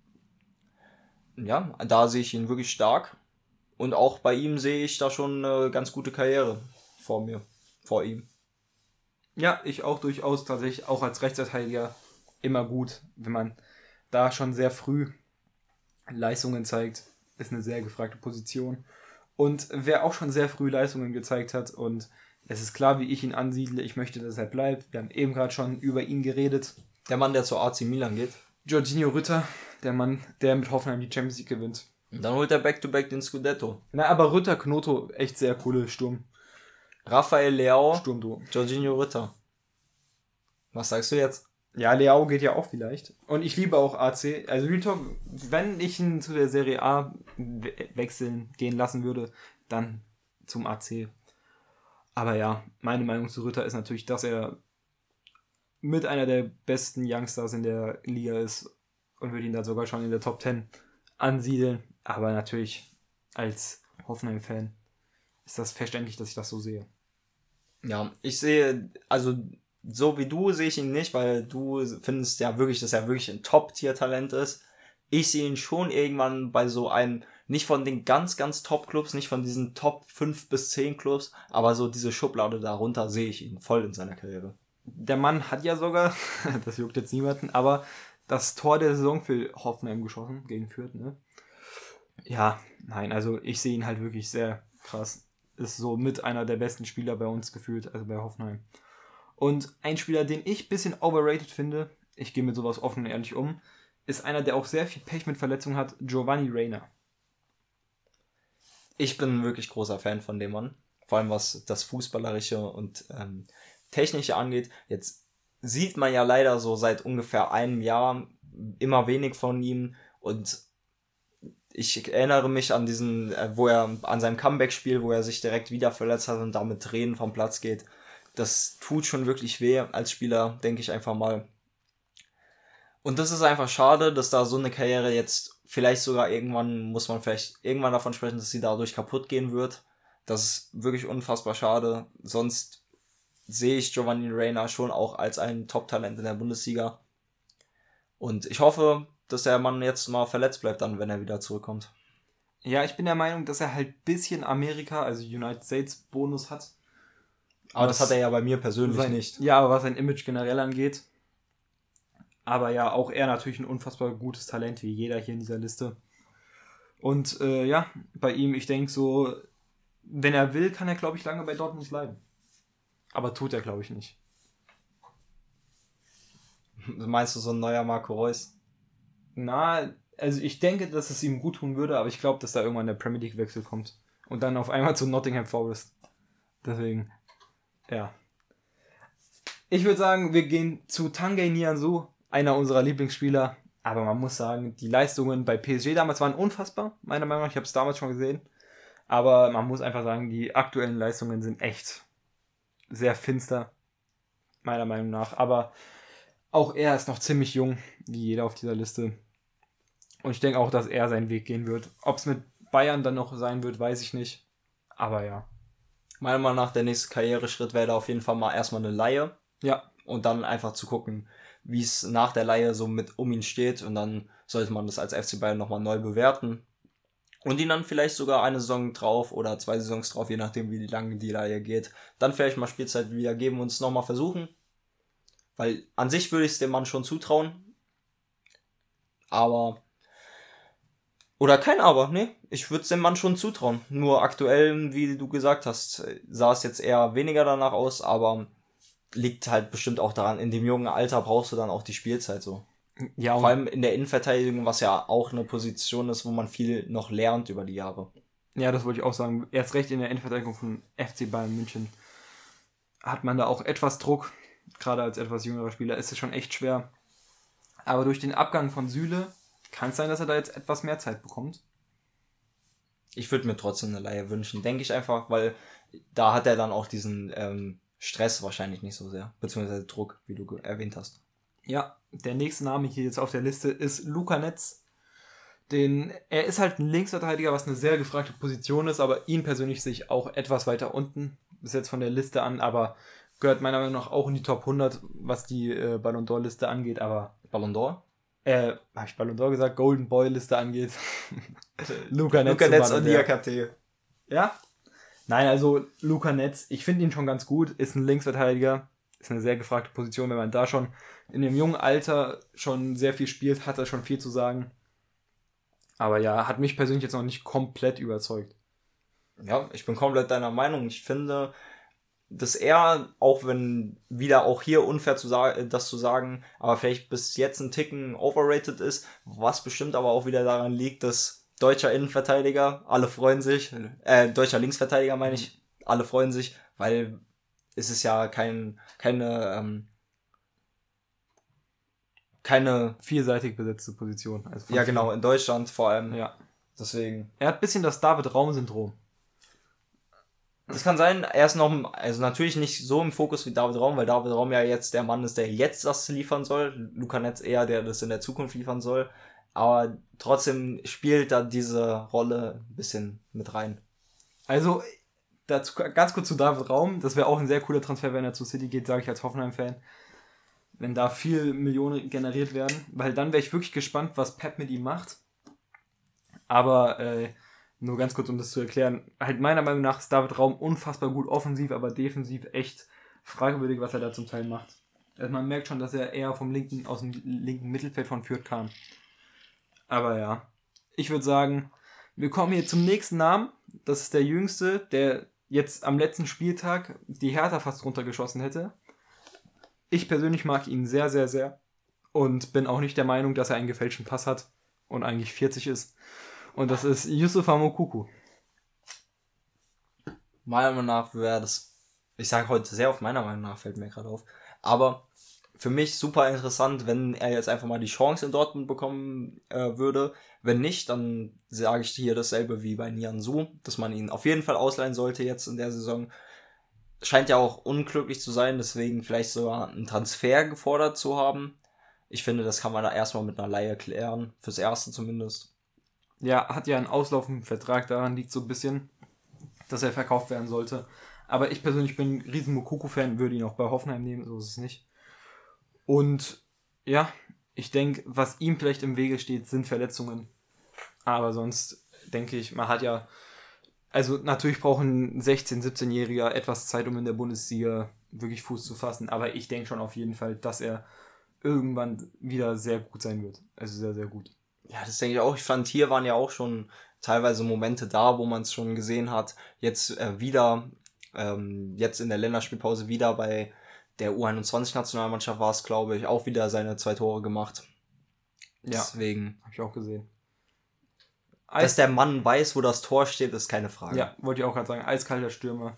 Speaker 2: Ja, da sehe ich ihn wirklich stark. Und auch bei ihm sehe ich da schon eine ganz gute Karriere vor mir, vor ihm.
Speaker 1: Ja, ich auch durchaus tatsächlich auch als Rechtsverteidiger immer gut, wenn man da schon sehr früh Leistungen zeigt, ist eine sehr gefragte Position. Und wer auch schon sehr früh Leistungen gezeigt hat und Es ist klar, wie ich ihn ansiedle. Ich möchte, dass er bleibt. Wir haben eben gerade schon über ihn geredet.
Speaker 2: Der Mann, der zur AC Milan geht.
Speaker 1: Jorginho Rütter, der Mann, der mit Hoffenheim die Champions League gewinnt.
Speaker 2: Und dann holt er Back-to-Back den Scudetto.
Speaker 1: Na, aber Rütter, Knoto, echt sehr coole Sturm.
Speaker 2: Raphael Leao,
Speaker 1: Sturmduo.
Speaker 2: Jorginho Rütter. Was sagst du jetzt?
Speaker 1: Ja, Leao geht ja auch vielleicht. Und ich liebe auch AC. Also Real Talk, wenn ich ihn zu der Serie A we wechseln gehen lassen würde, dann zum AC. Aber ja, meine Meinung zu Rütter ist natürlich, dass er mit einer der besten Youngsters in der Liga ist und würde ihn da sogar schon in der Top 10 ansiedeln. Aber natürlich als Hoffenheim-Fan ist das verständlich, dass ich das so sehe.
Speaker 2: Ja, ich sehe, also so wie du sehe ich ihn nicht, weil du findest ja wirklich, dass er wirklich ein Top-Tier-Talent ist. Ich sehe ihn schon irgendwann bei so einem, nicht von den ganz, ganz Top-Clubs, nicht von diesen Top 5 bis 10 Clubs, aber so diese Schublade darunter sehe ich ihn voll in seiner Karriere.
Speaker 1: Der Mann hat ja sogar, das juckt jetzt niemanden, aber das Tor der Saison für Hoffenheim geschossen gegen Fürth, ne? Ja, nein, also ich sehe ihn halt wirklich sehr krass. Ist so mit einer der besten Spieler bei uns gefühlt, also bei Hoffenheim. Und ein Spieler, den ich ein bisschen overrated finde, ich gehe mit sowas offen und ehrlich um, ist einer, der auch sehr viel Pech mit Verletzungen hat, Giovanni Reina.
Speaker 2: Ich bin wirklich großer Fan von dem Mann. Vor allem was das Fußballerische und ähm, Technische angeht. Jetzt sieht man ja leider so seit ungefähr einem Jahr immer wenig von ihm und ich erinnere mich an diesen, äh, wo er an seinem Comeback-Spiel, wo er sich direkt wieder verletzt hat und damit Tränen vom Platz geht. Das tut schon wirklich weh als Spieler, denke ich einfach mal. Und das ist einfach schade, dass da so eine Karriere jetzt vielleicht sogar irgendwann, muss man vielleicht irgendwann davon sprechen, dass sie dadurch kaputt gehen wird. Das ist wirklich unfassbar schade. Sonst sehe ich Giovanni Reina schon auch als ein Top-Talent in der Bundesliga. Und ich hoffe, dass der Mann jetzt mal verletzt bleibt dann, wenn er wieder zurückkommt.
Speaker 1: Ja, ich bin der Meinung, dass er halt bisschen Amerika, also United States Bonus hat.
Speaker 2: Aber das hat er ja bei mir persönlich
Speaker 1: sein,
Speaker 2: nicht.
Speaker 1: Ja, aber was sein Image generell angeht. Aber ja, auch er natürlich ein unfassbar gutes Talent, wie jeder hier in dieser Liste. Und äh, ja, bei ihm, ich denke so, wenn er will, kann er, glaube ich, lange bei Dortmund bleiben. Aber tut er, glaube ich, nicht.
Speaker 2: Meinst du so ein neuer Marco Reus?
Speaker 1: Na, also ich denke, dass es ihm gut tun würde, aber ich glaube, dass da irgendwann der Premier League Wechsel kommt. Und dann auf einmal zu Nottingham Forest. Deswegen, ja. Ich würde sagen, wir gehen zu Tangay Nianzou, einer unserer Lieblingsspieler. Aber man muss sagen, die Leistungen bei PSG damals waren unfassbar, meiner Meinung nach. Ich habe es damals schon gesehen. Aber man muss einfach sagen, die aktuellen Leistungen sind echt sehr finster, meiner Meinung nach. Aber auch er ist noch ziemlich jung, wie jeder auf dieser Liste. Und ich denke auch, dass er seinen Weg gehen wird. Ob es mit Bayern dann noch sein wird, weiß ich nicht. Aber ja.
Speaker 2: Meiner Meinung nach, der nächste Karriereschritt wäre da auf jeden Fall mal erstmal eine Laie.
Speaker 1: Ja.
Speaker 2: Und dann einfach zu gucken, wie es nach der Laie so mit um ihn steht. Und dann sollte man das als FC Bayern nochmal neu bewerten. Und ihn dann vielleicht sogar eine Saison drauf oder zwei Saisons drauf, je nachdem, wie lange die Laie geht. Dann vielleicht mal Spielzeit wieder geben und es nochmal versuchen. Weil an sich würde ich es dem Mann schon zutrauen. Aber. Oder kein Aber, ne? Ich würde es dem Mann schon zutrauen. Nur aktuell, wie du gesagt hast, sah es jetzt eher weniger danach aus, aber liegt halt bestimmt auch daran, in dem jungen Alter brauchst du dann auch die Spielzeit so.
Speaker 1: Ja,
Speaker 2: Vor allem in der Innenverteidigung, was ja auch eine Position ist, wo man viel noch lernt über die Jahre.
Speaker 1: Ja, das wollte ich auch sagen. Erst recht in der Innenverteidigung von FC Bayern München hat man da auch etwas Druck. Gerade als etwas jüngerer Spieler ist es schon echt schwer. Aber durch den Abgang von Süle kann es sein, dass er da jetzt etwas mehr Zeit bekommt.
Speaker 2: Ich würde mir trotzdem eine Laie wünschen, denke ich einfach, weil da hat er dann auch diesen ähm, Stress wahrscheinlich nicht so sehr, beziehungsweise Druck, wie du erwähnt hast.
Speaker 1: Ja, der nächste Name hier jetzt auf der Liste ist Luca Netz. Den, er ist halt ein Linksverteidiger, was eine sehr gefragte Position ist, aber ihn persönlich sehe ich auch etwas weiter unten, bis jetzt von der Liste an, aber gehört meiner Meinung nach auch in die Top 100, was die äh, Ballon d'Or Liste angeht, aber
Speaker 2: Ballon d'Or?
Speaker 1: äh, habe ich Ballon d'Or gesagt, Golden Boy Liste angeht. Luca Netz.
Speaker 2: Luca Netz und. Diakate.
Speaker 1: Ja? Nein, also Luca Netz, ich finde ihn schon ganz gut, ist ein Linksverteidiger, ist eine sehr gefragte Position, wenn man da schon in dem jungen Alter schon sehr viel spielt, hat er schon viel zu sagen. Aber ja, hat mich persönlich jetzt noch nicht komplett überzeugt.
Speaker 2: Ja, ich bin komplett deiner Meinung. Ich finde, dass er, auch wenn wieder auch hier unfair zu sagen, das zu sagen, aber vielleicht bis jetzt ein Ticken overrated ist, was bestimmt aber auch wieder daran liegt, dass deutscher Innenverteidiger, alle freuen sich, äh, deutscher Linksverteidiger meine ich, alle freuen sich, weil es ist ja kein, keine, ähm, keine
Speaker 1: vielseitig besetzte Position.
Speaker 2: Also ja, genau, in Deutschland vor allem.
Speaker 1: Ja.
Speaker 2: Deswegen.
Speaker 1: Er hat ein bisschen das David-Raum-Syndrom.
Speaker 2: Das kann sein, er ist noch, also natürlich nicht so im Fokus wie David Raum, weil David Raum ja jetzt der Mann ist, der jetzt das liefern soll. Luca Netz eher, der das in der Zukunft liefern soll. Aber trotzdem spielt da diese Rolle ein bisschen mit rein.
Speaker 1: Also, dazu ganz kurz zu David Raum. Das wäre auch ein sehr cooler Transfer, wenn er zu City geht, sage ich als Hoffenheim-Fan. Wenn da viel Millionen generiert werden. Weil dann wäre ich wirklich gespannt, was Pep mit ihm macht. Aber äh, nur ganz kurz, um das zu erklären, halt meiner Meinung nach ist David Raum unfassbar gut offensiv, aber defensiv echt fragwürdig, was er da zum Teil macht. Also man merkt schon, dass er eher vom linken, aus dem linken Mittelfeld von Fürth kam. Aber ja, ich würde sagen, wir kommen hier zum nächsten Namen. Das ist der jüngste, der jetzt am letzten Spieltag die Hertha fast runtergeschossen hätte. Ich persönlich mag ihn sehr, sehr, sehr. Und bin auch nicht der Meinung, dass er einen gefälschten Pass hat und eigentlich 40 ist. Und das ist Yusuf Amokuku.
Speaker 2: Meiner Meinung nach wäre das, ich sage heute sehr auf meiner Meinung nach, fällt mir gerade auf. Aber für mich super interessant, wenn er jetzt einfach mal die Chance in Dortmund bekommen äh, würde. Wenn nicht, dann sage ich hier dasselbe wie bei Nian Su, dass man ihn auf jeden Fall ausleihen sollte jetzt in der Saison. Scheint ja auch unglücklich zu sein, deswegen vielleicht sogar einen Transfer gefordert zu haben. Ich finde, das kann man da erstmal mit einer Leihe klären, fürs Erste zumindest.
Speaker 1: Ja, hat ja einen auslaufenden Vertrag, daran liegt so ein bisschen, dass er verkauft werden sollte. Aber ich persönlich bin ein riesen Mokoko-Fan, würde ihn auch bei Hoffenheim nehmen, so ist es nicht. Und ja, ich denke, was ihm vielleicht im Wege steht, sind Verletzungen. Aber sonst denke ich, man hat ja, also natürlich brauchen ein 16-, 17-Jähriger etwas Zeit, um in der Bundesliga wirklich Fuß zu fassen. Aber ich denke schon auf jeden Fall, dass er irgendwann wieder sehr gut sein wird. Also sehr, sehr gut.
Speaker 2: Ja, das denke ich auch. Ich fand, hier waren ja auch schon teilweise Momente da, wo man es schon gesehen hat. Jetzt äh, wieder, ähm, jetzt in der Länderspielpause wieder bei der U21-Nationalmannschaft war es, glaube ich, auch wieder seine zwei Tore gemacht.
Speaker 1: Ja, Deswegen. Habe ich auch gesehen.
Speaker 2: Dass der Mann weiß, wo das Tor steht, ist keine Frage.
Speaker 1: Ja, wollte ich auch gerade sagen. Eiskalter Stürmer.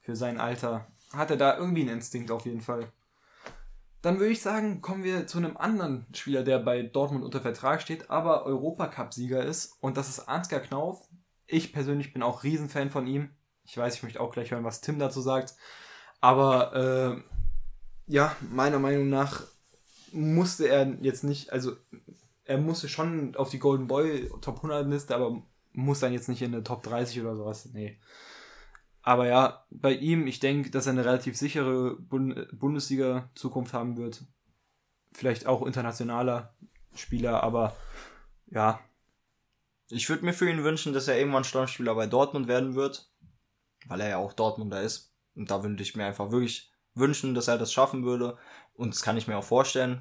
Speaker 1: Für sein Alter. Hat er da irgendwie einen Instinkt auf jeden Fall. Dann würde ich sagen, kommen wir zu einem anderen Spieler, der bei Dortmund unter Vertrag steht, aber Europacup-Sieger ist. Und das ist Ansgar Knauf. Ich persönlich bin auch Riesenfan von ihm. Ich weiß, ich möchte auch gleich hören, was Tim dazu sagt. Aber äh, ja, meiner Meinung nach musste er jetzt nicht, also er musste schon auf die Golden Boy Top 100 Liste, aber muss dann jetzt nicht in der Top 30 oder sowas. Nee. Aber ja, bei ihm, ich denke, dass er eine relativ sichere Bundesliga-Zukunft haben wird. Vielleicht auch internationaler Spieler, aber ja.
Speaker 2: Ich würde mir für ihn wünschen, dass er irgendwann Stammspieler bei Dortmund werden wird, weil er ja auch Dortmunder ist. Und da würde ich mir einfach wirklich wünschen, dass er das schaffen würde. Und das kann ich mir auch vorstellen,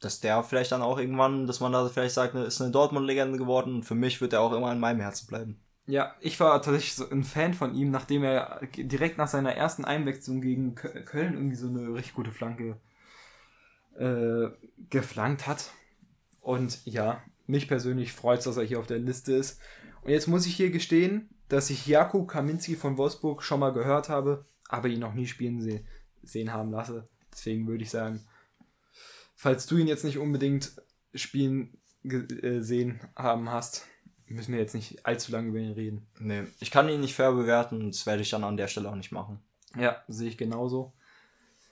Speaker 2: dass der vielleicht dann auch irgendwann, dass man da vielleicht sagt, ist eine Dortmund-Legende geworden. Und für mich wird er auch immer in meinem Herzen bleiben.
Speaker 1: Ja, ich war tatsächlich so ein Fan von ihm, nachdem er direkt nach seiner ersten Einwechslung gegen Köln irgendwie so eine richtig gute Flanke äh, geflankt hat. Und ja, mich persönlich freut es, dass er hier auf der Liste ist. Und jetzt muss ich hier gestehen, dass ich Jakub Kaminski von Wolfsburg schon mal gehört habe, aber ihn noch nie spielen se sehen haben lasse. Deswegen würde ich sagen, falls du ihn jetzt nicht unbedingt spielen äh, sehen haben hast, müssen wir jetzt nicht allzu lange über ihn reden.
Speaker 2: Nee, ich kann ihn nicht fair bewerten das werde ich dann an der Stelle auch nicht machen.
Speaker 1: Ja, sehe ich genauso.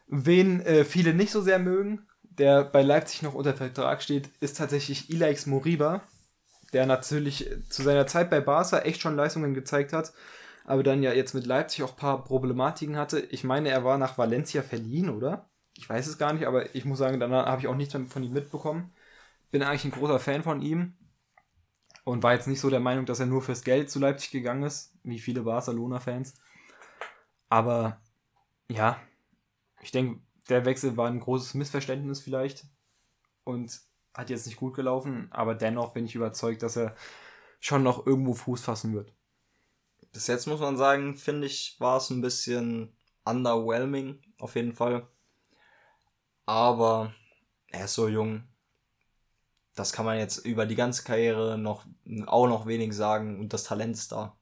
Speaker 1: Wen äh, viele nicht so sehr mögen, der bei Leipzig noch unter Vertrag steht, ist tatsächlich Ilaix Moriba, der natürlich zu seiner Zeit bei Barca echt schon Leistungen gezeigt hat, aber dann ja jetzt mit Leipzig auch ein paar Problematiken hatte. Ich meine, er war nach Valencia verliehen, oder? Ich weiß es gar nicht, aber ich muss sagen, danach habe ich auch nichts von ihm mitbekommen. Bin eigentlich ein großer Fan von ihm und war jetzt nicht so der Meinung, dass er nur fürs Geld zu Leipzig gegangen ist, wie viele Barcelona-Fans. Aber ja, ich denke, der Wechsel war ein großes Missverständnis vielleicht und hat jetzt nicht gut gelaufen, aber dennoch bin ich überzeugt, dass er schon noch irgendwo Fuß fassen wird.
Speaker 2: bis jetzt muss man sagen, finde ich, war es ein bisschen underwhelming, auf jeden Fall. Aber er ist so jung. Das kann man jetzt über die ganze Karriere noch auch noch wenig sagen und das Talent ist da.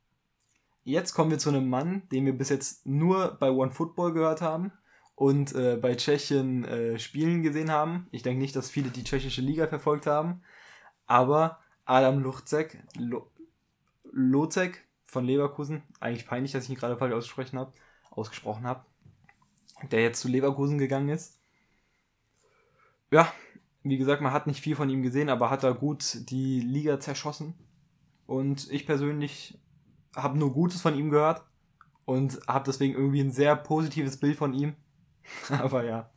Speaker 1: Jetzt kommen wir zu einem Mann, den wir bis jetzt nur bei One Football gehört haben und äh, bei Tschechien äh, Spielen gesehen haben. Ich denke nicht, dass viele die tschechische Liga verfolgt haben, aber Adam Luchzek, Lo Lozek von Leverkusen, eigentlich peinlich, dass ich ihn gerade falsch ausgesprochen habe, ausgesprochen habe, der jetzt zu Leverkusen gegangen ist. Ja, wie gesagt, man hat nicht viel von ihm gesehen, aber hat er gut die Liga zerschossen. Und ich persönlich habe nur Gutes von ihm gehört und habe deswegen irgendwie ein sehr positives Bild von ihm. Aber ja.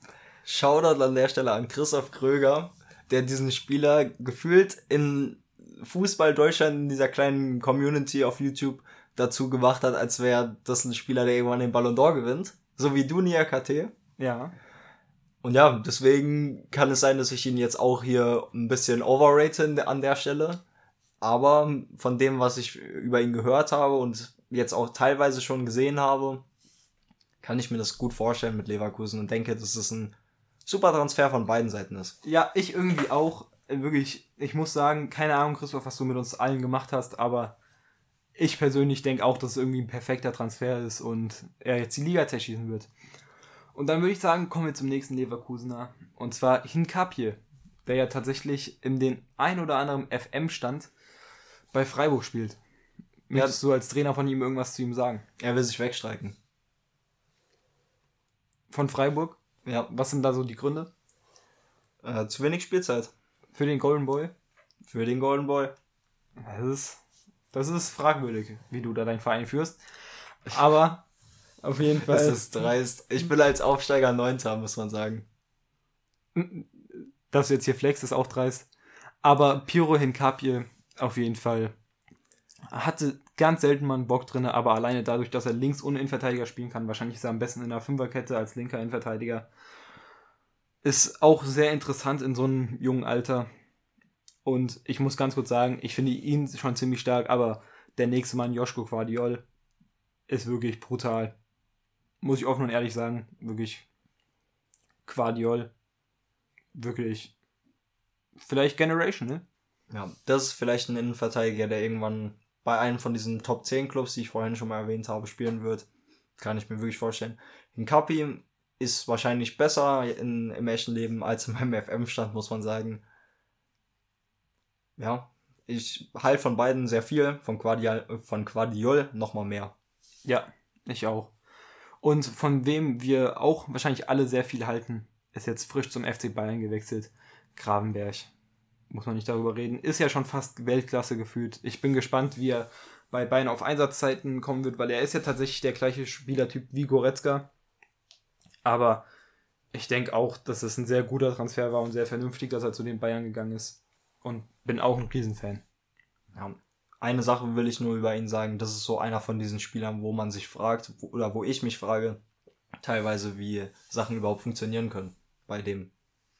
Speaker 2: Shoutout an der Stelle an Christoph Kröger, der diesen Spieler gefühlt in Fußball Deutschland in dieser kleinen Community auf YouTube dazu gemacht hat, als wäre das ein Spieler, der irgendwann den Ballon d'Or gewinnt. So wie du, Nia KT.
Speaker 1: Ja.
Speaker 2: Und ja, deswegen kann es sein, dass ich ihn jetzt auch hier ein bisschen overrate an der Stelle. Aber von dem, was ich über ihn gehört habe und jetzt auch teilweise schon gesehen habe, kann ich mir das gut vorstellen mit Leverkusen und denke, dass es ein super Transfer von beiden Seiten ist.
Speaker 1: Ja, ich irgendwie auch. Wirklich, ich muss sagen, keine Ahnung, Christoph, was du mit uns allen gemacht hast, aber ich persönlich denke auch, dass es irgendwie ein perfekter Transfer ist und er jetzt die Liga zerschießen wird. Und dann würde ich sagen, kommen wir zum nächsten Leverkusener. Und zwar Hinkapje, der ja tatsächlich in den ein oder anderen FM-Stand bei Freiburg spielt. Möchtest ja. du als Trainer von ihm irgendwas zu ihm sagen?
Speaker 2: Er will sich wegstreiken.
Speaker 1: Von Freiburg? Ja. Was sind da so die Gründe?
Speaker 2: Äh, zu wenig Spielzeit.
Speaker 1: Für den Golden Boy?
Speaker 2: Für den Golden Boy.
Speaker 1: Das ist, das ist fragwürdig, wie du da deinen Verein führst. Aber auf jeden Fall.
Speaker 2: Das ist dreist. Ich bin als Aufsteiger Neunter, muss man sagen.
Speaker 1: Dass du jetzt hier flex ist auch dreist. Aber Piro Hinkapje auf jeden Fall hatte ganz selten mal einen Bock drin, aber alleine dadurch, dass er links ohne Innenverteidiger spielen kann, wahrscheinlich ist er am besten in der Fünferkette als linker Innenverteidiger, ist auch sehr interessant in so einem jungen Alter. Und ich muss ganz kurz sagen, ich finde ihn schon ziemlich stark, aber der nächste Mann, Joschko Quadiol, ist wirklich brutal. Muss ich offen und ehrlich sagen, wirklich Quadiol, wirklich vielleicht Generation, ne?
Speaker 2: Ja, das ist vielleicht ein Innenverteidiger, der irgendwann bei einem von diesen Top 10 Clubs, die ich vorhin schon mal erwähnt habe, spielen wird. Kann ich mir wirklich vorstellen. In Kapi ist wahrscheinlich besser in, im echten Leben als in meinem FM-Stand, muss man sagen. Ja, ich halte von beiden sehr viel, von Quadiol, von Quadiol nochmal mehr.
Speaker 1: Ja, ich auch. Und von wem wir auch wahrscheinlich alle sehr viel halten, ist jetzt frisch zum FC Bayern gewechselt. Gravenberg muss man nicht darüber reden, ist ja schon fast Weltklasse gefühlt. Ich bin gespannt, wie er bei Bayern auf Einsatzzeiten kommen wird, weil er ist ja tatsächlich der gleiche Spielertyp wie Goretzka. Aber ich denke auch, dass es ein sehr guter Transfer war und sehr vernünftig, dass er zu den Bayern gegangen ist. Und bin auch ein Riesenfan.
Speaker 2: Ja, eine Sache will ich nur über ihn sagen. Das ist so einer von diesen Spielern, wo man sich fragt, wo, oder wo ich mich frage, teilweise, wie Sachen überhaupt funktionieren können bei dem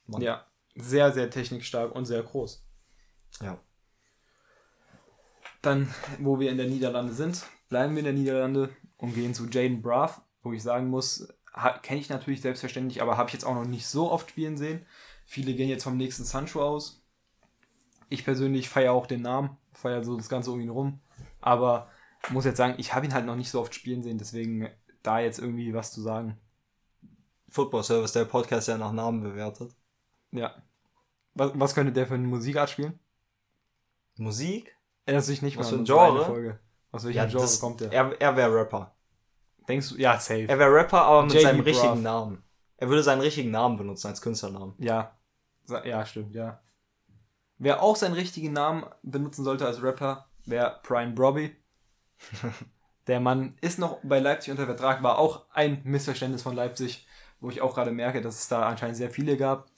Speaker 1: Mann. Ja, sehr, sehr technikstark und sehr groß.
Speaker 2: Ja.
Speaker 1: Dann, wo wir in der Niederlande sind, bleiben wir in der Niederlande und gehen zu Jaden Braff, wo ich sagen muss, kenne ich natürlich selbstverständlich, aber habe ich jetzt auch noch nicht so oft spielen sehen. Viele gehen jetzt vom nächsten Sancho aus. Ich persönlich feiere auch den Namen, feiere so das Ganze um ihn rum. Aber muss jetzt sagen, ich habe ihn halt noch nicht so oft spielen sehen, deswegen da jetzt irgendwie was zu sagen.
Speaker 2: Football Service, der Podcast, der nach Namen bewertet.
Speaker 1: Ja. Was, was könnte der für eine Musikart spielen?
Speaker 2: Musik?
Speaker 1: Erinnert sich nicht
Speaker 2: was
Speaker 1: mal
Speaker 2: an für ein Genre? Folge.
Speaker 1: Aus welchem ja, Genre das, kommt der?
Speaker 2: Er, er wäre Rapper.
Speaker 1: Denkst du? Ja, safe.
Speaker 2: Er wäre Rapper, aber mit seinem richtigen Namen. Er würde seinen richtigen Namen benutzen als Künstlernamen.
Speaker 1: Ja. Ja, stimmt, ja. Wer auch seinen richtigen Namen benutzen sollte als Rapper, wäre Prime Brobby. der Mann ist noch bei Leipzig unter Vertrag, war auch ein Missverständnis von Leipzig, wo ich auch gerade merke, dass es da anscheinend sehr viele gab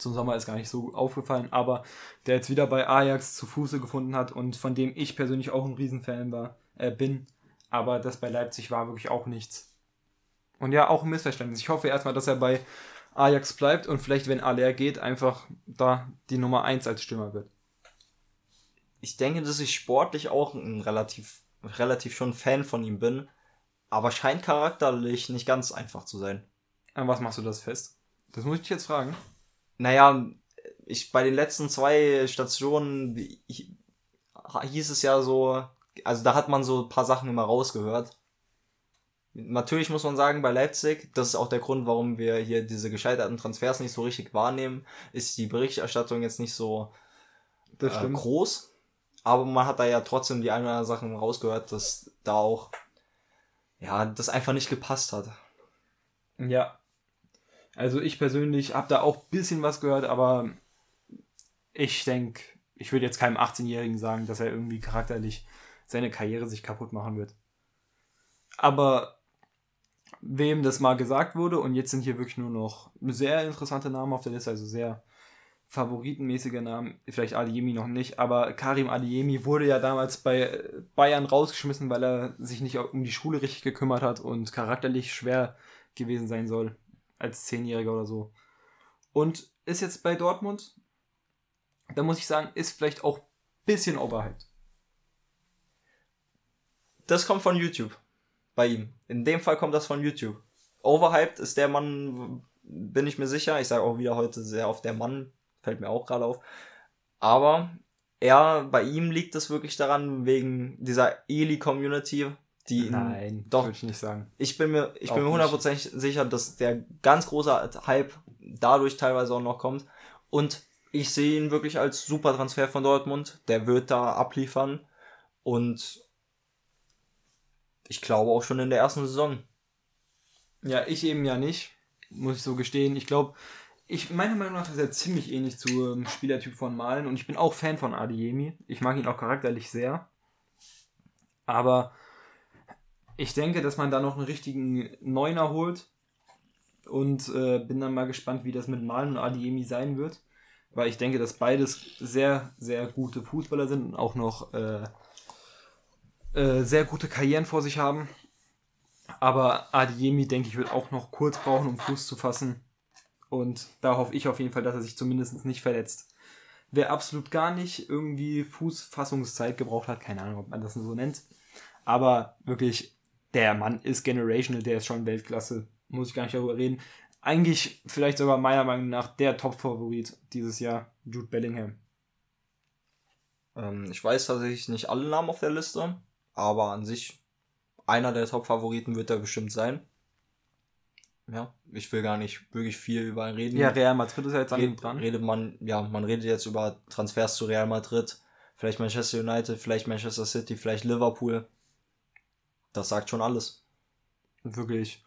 Speaker 1: zum Sommer ist gar nicht so aufgefallen, aber der jetzt wieder bei Ajax zu Fuße gefunden hat und von dem ich persönlich auch ein Riesenfan war, äh, bin. Aber das bei Leipzig war wirklich auch nichts. Und ja, auch ein Missverständnis. Ich hoffe erstmal, dass er bei Ajax bleibt und vielleicht, wenn Aller geht, einfach da die Nummer 1 als Stürmer wird.
Speaker 2: Ich denke, dass ich sportlich auch ein relativ relativ schon Fan von ihm bin, aber scheint charakterlich nicht ganz einfach zu sein.
Speaker 1: An was machst du das fest? Das muss ich dich jetzt fragen.
Speaker 2: Naja, ich bei den letzten zwei Stationen ich, hieß es ja so, also da hat man so ein paar Sachen immer rausgehört. Natürlich muss man sagen, bei Leipzig, das ist auch der Grund, warum wir hier diese gescheiterten Transfers nicht so richtig wahrnehmen, ist die Berichterstattung jetzt nicht so äh, groß. Aber man hat da ja trotzdem die ein oder anderen Sachen rausgehört, dass da auch, ja, das einfach nicht gepasst hat.
Speaker 1: Ja. Also ich persönlich habe da auch ein bisschen was gehört, aber ich denke, ich würde jetzt keinem 18-Jährigen sagen, dass er irgendwie charakterlich seine Karriere sich kaputt machen wird. Aber wem das mal gesagt wurde und jetzt sind hier wirklich nur noch sehr interessante Namen auf der Liste, also sehr favoritenmäßige Namen, vielleicht Adiemi noch nicht, aber Karim Adiemi wurde ja damals bei Bayern rausgeschmissen, weil er sich nicht um die Schule richtig gekümmert hat und charakterlich schwer gewesen sein soll, als Zehnjähriger oder so. Und ist jetzt bei Dortmund, da muss ich sagen, ist vielleicht auch ein bisschen overhyped.
Speaker 2: Das kommt von YouTube bei ihm. In dem Fall kommt das von YouTube. Overhyped ist der Mann, bin ich mir sicher. Ich sage auch wieder heute sehr auf der Mann, fällt mir auch gerade auf. Aber er, bei ihm liegt es wirklich daran, wegen dieser Eli-Community, die
Speaker 1: Nein, doch würde ich nicht sagen.
Speaker 2: Ich bin mir, ich auch bin mir hundertprozentig sicher, dass der ganz große Hype dadurch teilweise auch noch kommt. Und ich sehe ihn wirklich als super Transfer von Dortmund. Der wird da abliefern. Und ich glaube auch schon in der ersten Saison.
Speaker 1: Ja, ich eben ja nicht, muss ich so gestehen. Ich glaube, ich, meiner Meinung nach ist er ziemlich ähnlich zum Spielertyp von Malen und ich bin auch Fan von Adiemi. Ich mag ihn auch charakterlich sehr. Aber ich denke, dass man da noch einen richtigen Neuner holt und äh, bin dann mal gespannt, wie das mit Malen und Adiemi sein wird. Weil ich denke, dass beides sehr, sehr gute Fußballer sind und auch noch äh, äh, sehr gute Karrieren vor sich haben. Aber Adiemi, denke ich, wird auch noch kurz brauchen, um Fuß zu fassen. Und da hoffe ich auf jeden Fall, dass er sich zumindest nicht verletzt. Wer absolut gar nicht irgendwie Fußfassungszeit gebraucht hat, keine Ahnung, ob man das so nennt. Aber wirklich, der Mann ist generational, der ist schon Weltklasse. Muss ich gar nicht darüber reden. Eigentlich vielleicht sogar meiner Meinung nach der Top-Favorit dieses Jahr, Jude Bellingham.
Speaker 2: Ähm, ich weiß tatsächlich nicht alle Namen auf der Liste aber an sich einer der Top-Favoriten wird er bestimmt sein. Ja, ich will gar nicht wirklich viel über ihn reden.
Speaker 1: Ja, Real Madrid ist ja jetzt an ihm dran.
Speaker 2: Redet man, ja, man redet jetzt über Transfers zu Real Madrid, vielleicht Manchester United, vielleicht Manchester City, vielleicht Liverpool. Das sagt schon alles.
Speaker 1: Wirklich.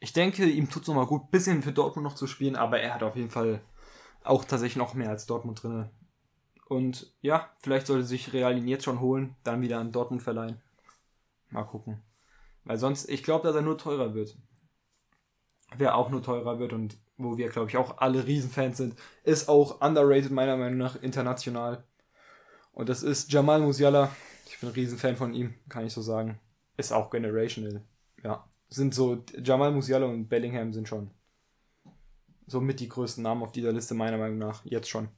Speaker 1: Ich denke, ihm tut es nochmal gut, bisschen für Dortmund noch zu spielen, aber er hat auf jeden Fall auch tatsächlich noch mehr als Dortmund drin. Und ja, vielleicht sollte sich Real ihn jetzt schon holen, dann wieder an Dortmund verleihen. Mal gucken. Weil sonst, ich glaube, dass er nur teurer wird. Wer auch nur teurer wird und wo wir, glaube ich, auch alle Riesenfans sind, ist auch underrated meiner Meinung nach international. Und das ist Jamal Musiala. Ich bin ein Riesenfan von ihm, kann ich so sagen. Ist auch generational. Ja. Sind so, Jamal Musiala und Bellingham sind schon so mit die größten Namen auf dieser Liste meiner Meinung nach. Jetzt schon.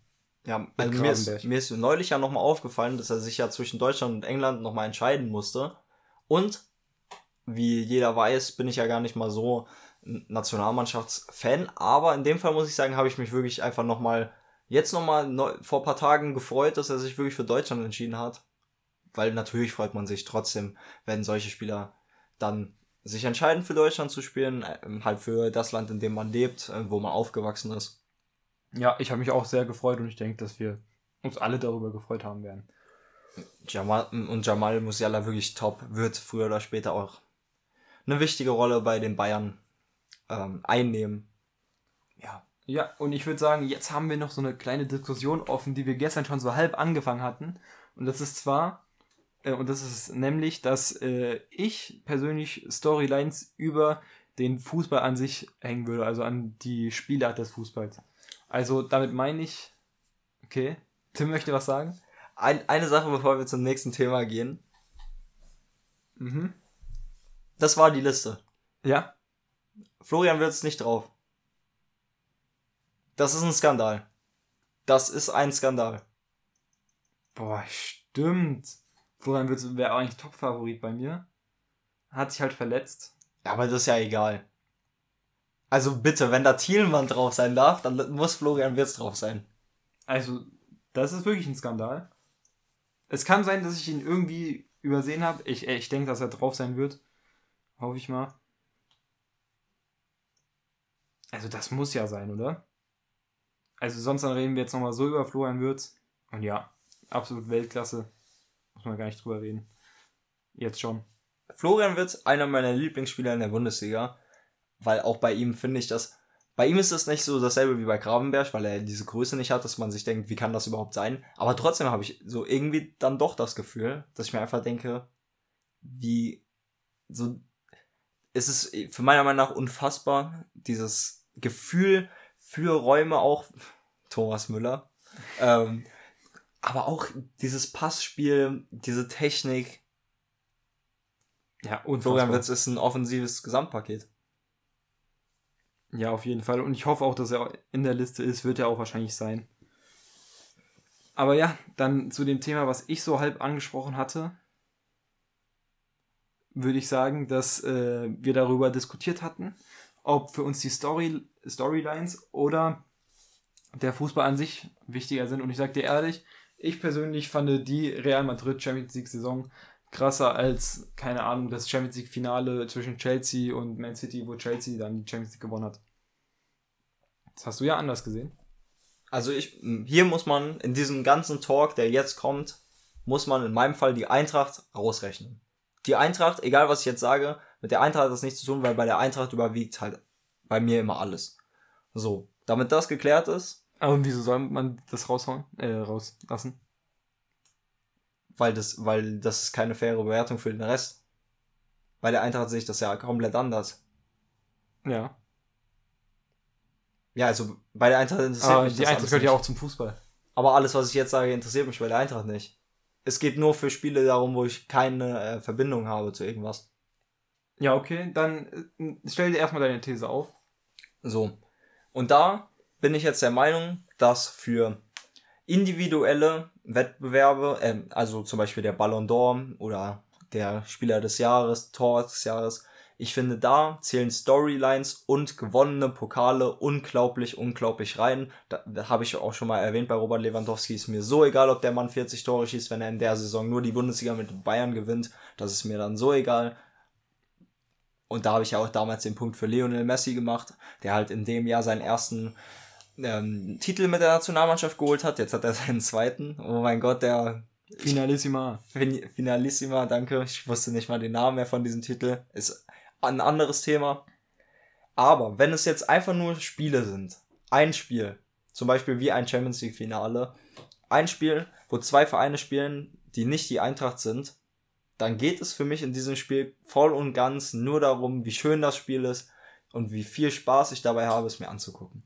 Speaker 2: Ja, also mir ist, mir ist neulich ja nochmal aufgefallen, dass er sich ja zwischen Deutschland und England nochmal entscheiden musste. Und, wie jeder weiß, bin ich ja gar nicht mal so Nationalmannschaftsfan. Aber in dem Fall muss ich sagen, habe ich mich wirklich einfach nochmal, jetzt nochmal neu, vor paar Tagen gefreut, dass er sich wirklich für Deutschland entschieden hat. Weil natürlich freut man sich trotzdem, wenn solche Spieler dann sich entscheiden für Deutschland zu spielen, äh, halt für das Land, in dem man lebt, äh, wo man aufgewachsen ist.
Speaker 1: Ja, ich habe mich auch sehr gefreut und ich denke, dass wir uns alle darüber gefreut haben werden.
Speaker 2: Jamal und Jamal Musiala wirklich top, wird früher oder später auch eine wichtige Rolle bei den Bayern ähm, einnehmen.
Speaker 1: Ja. Ja, und ich würde sagen, jetzt haben wir noch so eine kleine Diskussion offen, die wir gestern schon so halb angefangen hatten. Und das ist zwar, äh, und das ist nämlich, dass äh, ich persönlich Storylines über den Fußball an sich hängen würde, also an die Spielart des Fußballs. Also damit meine ich, okay, Tim möchte was sagen.
Speaker 2: Ein, eine Sache, bevor wir zum nächsten Thema gehen. Mhm. Das war die Liste.
Speaker 1: Ja.
Speaker 2: Florian wird es nicht drauf. Das ist ein Skandal. Das ist ein Skandal.
Speaker 1: Boah, stimmt. Florian Wirtz wäre eigentlich Top-Favorit bei mir. Hat sich halt verletzt.
Speaker 2: Ja, aber das ist ja egal. Also bitte, wenn da Thielmann drauf sein darf, dann muss Florian Wirtz drauf sein.
Speaker 1: Also, das ist wirklich ein Skandal. Es kann sein, dass ich ihn irgendwie übersehen habe. Ich, ich denke, dass er drauf sein wird. Hoffe ich mal. Also, das muss ja sein, oder? Also, sonst dann reden wir jetzt nochmal so über Florian Würz. Und ja, absolut Weltklasse. Muss man gar nicht drüber reden. Jetzt schon.
Speaker 2: Florian Wirtz, einer meiner Lieblingsspieler in der Bundesliga. Weil auch bei ihm finde ich das. Bei ihm ist es nicht so dasselbe wie bei Gravenberg, weil er diese Größe nicht hat, dass man sich denkt, wie kann das überhaupt sein? Aber trotzdem habe ich so irgendwie dann doch das Gefühl, dass ich mir einfach denke, wie so es ist für meiner Meinung nach unfassbar, dieses Gefühl für Räume auch, Thomas Müller, ähm, aber auch dieses Passspiel, diese Technik.
Speaker 1: Ja,
Speaker 2: und Florian Wirtz ist ein offensives Gesamtpaket.
Speaker 1: Ja, auf jeden Fall. Und ich hoffe auch, dass er in der Liste ist, wird er auch wahrscheinlich sein. Aber ja, dann zu dem Thema, was ich so halb angesprochen hatte, würde ich sagen, dass äh, wir darüber diskutiert hatten, ob für uns die Story, Storylines oder der Fußball an sich wichtiger sind. Und ich sage dir ehrlich, ich persönlich fand die Real Madrid Champions League Saison krasser als, keine Ahnung, das Champions League Finale zwischen Chelsea und Man City, wo Chelsea dann die Champions League gewonnen hat. Das hast du ja anders gesehen.
Speaker 2: Also ich, hier muss man in diesem ganzen Talk, der jetzt kommt, muss man in meinem Fall die Eintracht rausrechnen. Die Eintracht, egal was ich jetzt sage, mit der Eintracht hat das nichts zu tun, weil bei der Eintracht überwiegt halt bei mir immer alles. So, damit das geklärt ist.
Speaker 1: Aber wieso soll man das raushauen, äh, rauslassen?
Speaker 2: Weil das, weil das ist keine faire Bewertung für den Rest. Bei der Eintracht sehe ich das ja komplett anders.
Speaker 1: Ja.
Speaker 2: Ja, also bei der Eintracht interessiert
Speaker 1: Aber mich die Eintracht gehört ja auch zum Fußball.
Speaker 2: Aber alles, was ich jetzt sage, interessiert mich bei der Eintracht nicht. Es geht nur für Spiele darum, wo ich keine äh, Verbindung habe zu irgendwas.
Speaker 1: Ja, okay, dann äh, stell dir erstmal deine These auf.
Speaker 2: So. Und da bin ich jetzt der Meinung, dass für individuelle Wettbewerbe, äh, also zum Beispiel der Ballon d'Or oder der Spieler des Jahres, Tor des Jahres, ich finde, da zählen Storylines und gewonnene Pokale unglaublich, unglaublich rein. Da, da habe ich auch schon mal erwähnt, bei Robert Lewandowski ist mir so egal, ob der Mann 40 Tore schießt, wenn er in der Saison nur die Bundesliga mit Bayern gewinnt. Das ist mir dann so egal. Und da habe ich ja auch damals den Punkt für Lionel Messi gemacht, der halt in dem Jahr seinen ersten ähm, Titel mit der Nationalmannschaft geholt hat. Jetzt hat er seinen zweiten. Oh mein Gott, der
Speaker 1: Finalissima.
Speaker 2: Finalissima, danke. Ich wusste nicht mal den Namen mehr von diesem Titel. Ist ein anderes Thema. Aber wenn es jetzt einfach nur Spiele sind, ein Spiel, zum Beispiel wie ein Champions League Finale, ein Spiel, wo zwei Vereine spielen, die nicht die Eintracht sind, dann geht es für mich in diesem Spiel voll und ganz nur darum, wie schön das Spiel ist und wie viel Spaß ich dabei habe, es mir anzugucken.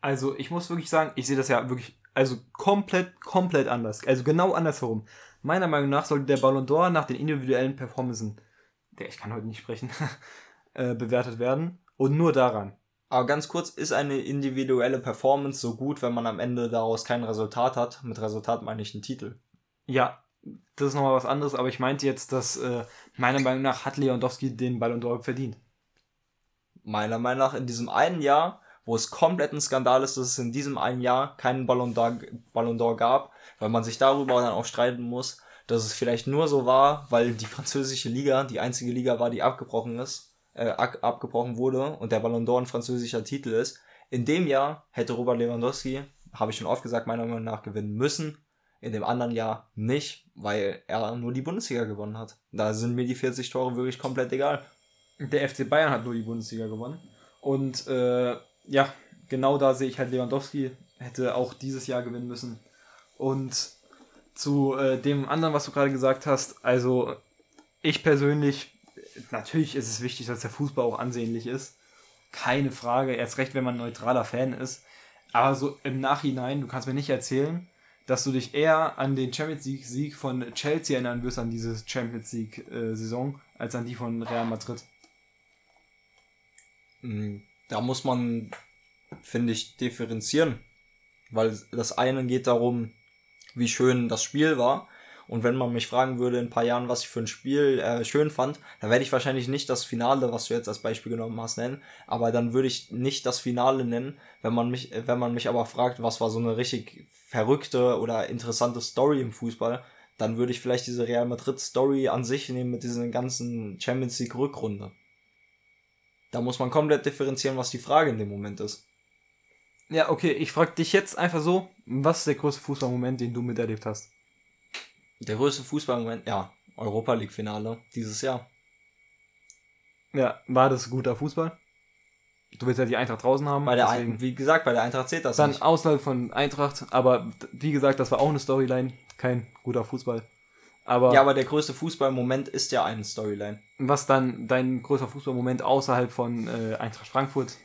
Speaker 1: Also ich muss wirklich sagen, ich sehe das ja wirklich, also komplett, komplett anders. Also genau andersherum. Meiner Meinung nach sollte der Ballon d'Or nach den individuellen Performancen der ich kann heute nicht sprechen, äh, bewertet werden. Und nur daran.
Speaker 2: Aber ganz kurz, ist eine individuelle Performance so gut, wenn man am Ende daraus kein Resultat hat? Mit Resultat meine ich einen Titel.
Speaker 1: Ja, das ist nochmal was anderes, aber ich meinte jetzt, dass äh, meiner Meinung nach hat Lewandowski den Ballon d'Or verdient.
Speaker 2: Meiner Meinung nach in diesem einen Jahr, wo es komplett ein Skandal ist, dass es in diesem einen Jahr keinen Ballon d'Or gab, weil man sich darüber dann auch streiten muss, dass es vielleicht nur so war, weil die französische Liga die einzige Liga war, die abgebrochen ist, äh, abgebrochen wurde und der Ballon d'Or ein französischer Titel ist. In dem Jahr hätte Robert Lewandowski, habe ich schon oft gesagt, meiner Meinung nach gewinnen müssen. In dem anderen Jahr nicht, weil er nur die Bundesliga gewonnen hat. Da sind mir die 40 Tore wirklich komplett egal.
Speaker 1: Der FC Bayern hat nur die Bundesliga gewonnen. Und äh, ja, genau da sehe ich halt Lewandowski hätte auch dieses Jahr gewinnen müssen. Und zu äh, dem anderen, was du gerade gesagt hast, also ich persönlich, natürlich ist es wichtig, dass der Fußball auch ansehnlich ist. Keine Frage, erst recht, wenn man ein neutraler Fan ist. Aber so im Nachhinein, du kannst mir nicht erzählen, dass du dich eher an den Champions League-Sieg von Chelsea erinnern wirst, an diese Champions League-Saison, als an die von Real Madrid.
Speaker 2: Hm, da muss man, finde ich, differenzieren. Weil das eine geht darum, wie schön das Spiel war. Und wenn man mich fragen würde in ein paar Jahren, was ich für ein Spiel äh, schön fand, dann werde ich wahrscheinlich nicht das Finale, was du jetzt als Beispiel genommen hast, nennen. Aber dann würde ich nicht das Finale nennen. Wenn man mich, wenn man mich aber fragt, was war so eine richtig verrückte oder interessante Story im Fußball, dann würde ich vielleicht diese Real Madrid Story an sich nehmen mit diesen ganzen Champions League Rückrunde. Da muss man komplett differenzieren, was die Frage in dem Moment ist.
Speaker 1: Ja, okay, ich frage dich jetzt einfach so, was ist der größte Fußballmoment, den du miterlebt hast?
Speaker 2: Der größte Fußballmoment, ja, Europa League Finale dieses Jahr.
Speaker 1: Ja, war das guter Fußball? Du willst ja die Eintracht draußen haben.
Speaker 2: Bei der deswegen. wie gesagt, bei der Eintracht zählt das
Speaker 1: Dann nicht. außerhalb von Eintracht, aber wie gesagt, das war auch eine Storyline, kein guter Fußball.
Speaker 2: Aber ja, aber der größte Fußballmoment ist ja eine Storyline.
Speaker 1: Was dann dein größter Fußballmoment außerhalb von äh, Eintracht Frankfurt?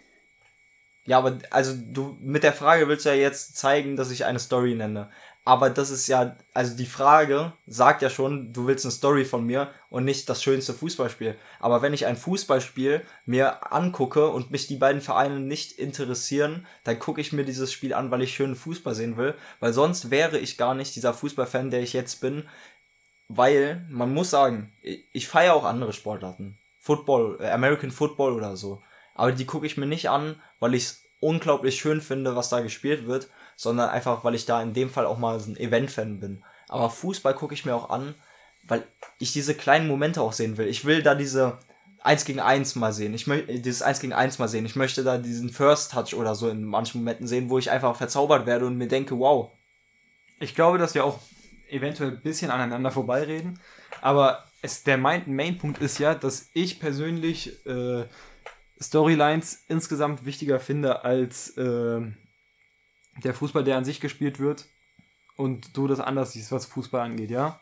Speaker 2: Ja, aber also du mit der Frage willst du ja jetzt zeigen, dass ich eine Story nenne. Aber das ist ja, also die Frage sagt ja schon, du willst eine Story von mir und nicht das schönste Fußballspiel. Aber wenn ich ein Fußballspiel mir angucke und mich die beiden Vereine nicht interessieren, dann gucke ich mir dieses Spiel an, weil ich schönen Fußball sehen will. Weil sonst wäre ich gar nicht dieser Fußballfan, der ich jetzt bin. Weil, man muss sagen, ich feiere auch andere Sportarten. Football, äh, American Football oder so. Aber die gucke ich mir nicht an, weil ich es unglaublich schön finde, was da gespielt wird, sondern einfach, weil ich da in dem Fall auch mal so ein Event-Fan bin. Aber Fußball gucke ich mir auch an, weil ich diese kleinen Momente auch sehen will. Ich will da diese 1 gegen 1 mal sehen. Ich möchte dieses 1 gegen 1 mal sehen. Ich möchte da diesen First Touch oder so in manchen Momenten sehen, wo ich einfach verzaubert werde und mir denke, wow.
Speaker 1: Ich glaube, dass wir auch eventuell ein bisschen aneinander vorbeireden, aber es, der Main-Punkt ist ja, dass ich persönlich äh, Storylines insgesamt wichtiger finde als äh, der Fußball, der an sich gespielt wird und du das anders siehst, was Fußball angeht, ja?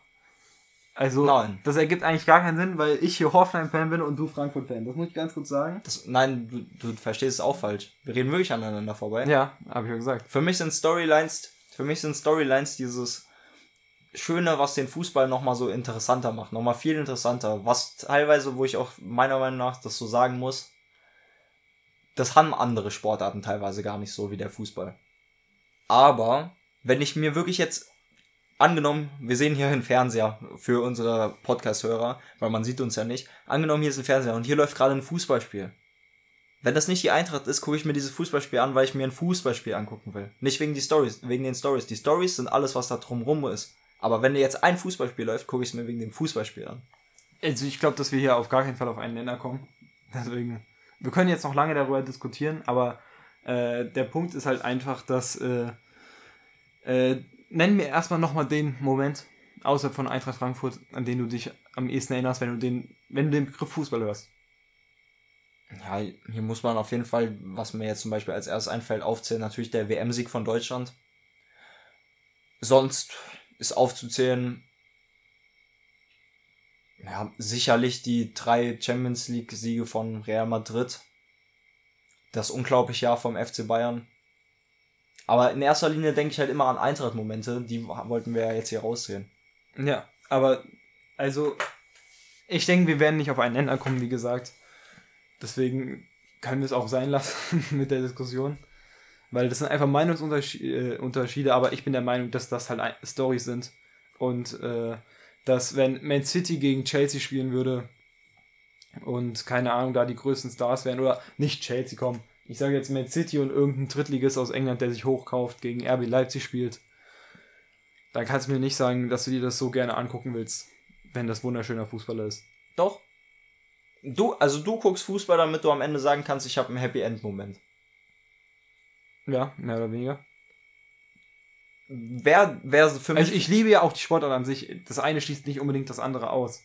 Speaker 1: Also, nein. das ergibt eigentlich gar keinen Sinn, weil ich hier Hoffenheim-Fan bin und du Frankfurt-Fan. Das muss ich ganz kurz sagen.
Speaker 2: Das, nein, du, du verstehst es auch falsch. Wir reden wirklich aneinander vorbei.
Speaker 1: Ja, habe ich ja gesagt.
Speaker 2: Für mich sind Storylines, für mich sind Storylines dieses Schöne, was den Fußball nochmal so interessanter macht. Nochmal viel interessanter. Was teilweise, wo ich auch meiner Meinung nach das so sagen muss, das haben andere Sportarten teilweise gar nicht so wie der Fußball. Aber wenn ich mir wirklich jetzt angenommen, wir sehen hier einen Fernseher für unsere Podcast-Hörer, weil man sieht uns ja nicht. Angenommen, hier ist ein Fernseher und hier läuft gerade ein Fußballspiel. Wenn das nicht die Eintracht ist, gucke ich mir dieses Fußballspiel an, weil ich mir ein Fußballspiel angucken will. Nicht wegen die Stories, wegen den Stories. Die Stories sind alles, was da drumrum ist. Aber wenn jetzt ein Fußballspiel läuft, gucke ich es mir wegen dem Fußballspiel an.
Speaker 1: Also ich glaube, dass wir hier auf gar keinen Fall auf einen Nenner kommen. Deswegen wir können jetzt noch lange darüber diskutieren, aber äh, der Punkt ist halt einfach, dass äh, äh, nennen wir erstmal nochmal den Moment außerhalb von Eintracht Frankfurt, an den du dich am ehesten erinnerst, wenn du den, wenn du den Begriff Fußball hörst.
Speaker 2: Ja, hier muss man auf jeden Fall, was mir jetzt zum Beispiel als erstes einfällt, aufzählen, natürlich der WM-Sieg von Deutschland. Sonst ist aufzuzählen ja, sicherlich die drei Champions League-Siege von Real Madrid. Das unglaubliche Jahr vom FC Bayern. Aber in erster Linie denke ich halt immer an Eintracht-Momente, die wollten wir ja jetzt hier raussehen.
Speaker 1: Ja, aber also ich denke, wir werden nicht auf einen Nenner kommen, wie gesagt. Deswegen können wir es auch sein lassen mit der Diskussion. Weil das sind einfach Meinungsunterschiede, aber ich bin der Meinung, dass das halt Stories sind. Und äh, dass wenn Man City gegen Chelsea spielen würde und keine Ahnung, da die größten Stars wären oder nicht Chelsea kommen. Ich sage jetzt Man City und irgendein Drittligist aus England, der sich hochkauft, gegen RB Leipzig spielt. Dann kannst du mir nicht sagen, dass du dir das so gerne angucken willst, wenn das wunderschöner Fußballer ist.
Speaker 2: Doch. Du, also du guckst Fußball, damit du am Ende sagen kannst, ich habe einen Happy End Moment.
Speaker 1: Ja, mehr oder weniger
Speaker 2: wäre wär für
Speaker 1: mich. Also ich liebe ja auch die Sportart an sich. Das eine schließt nicht unbedingt das andere aus.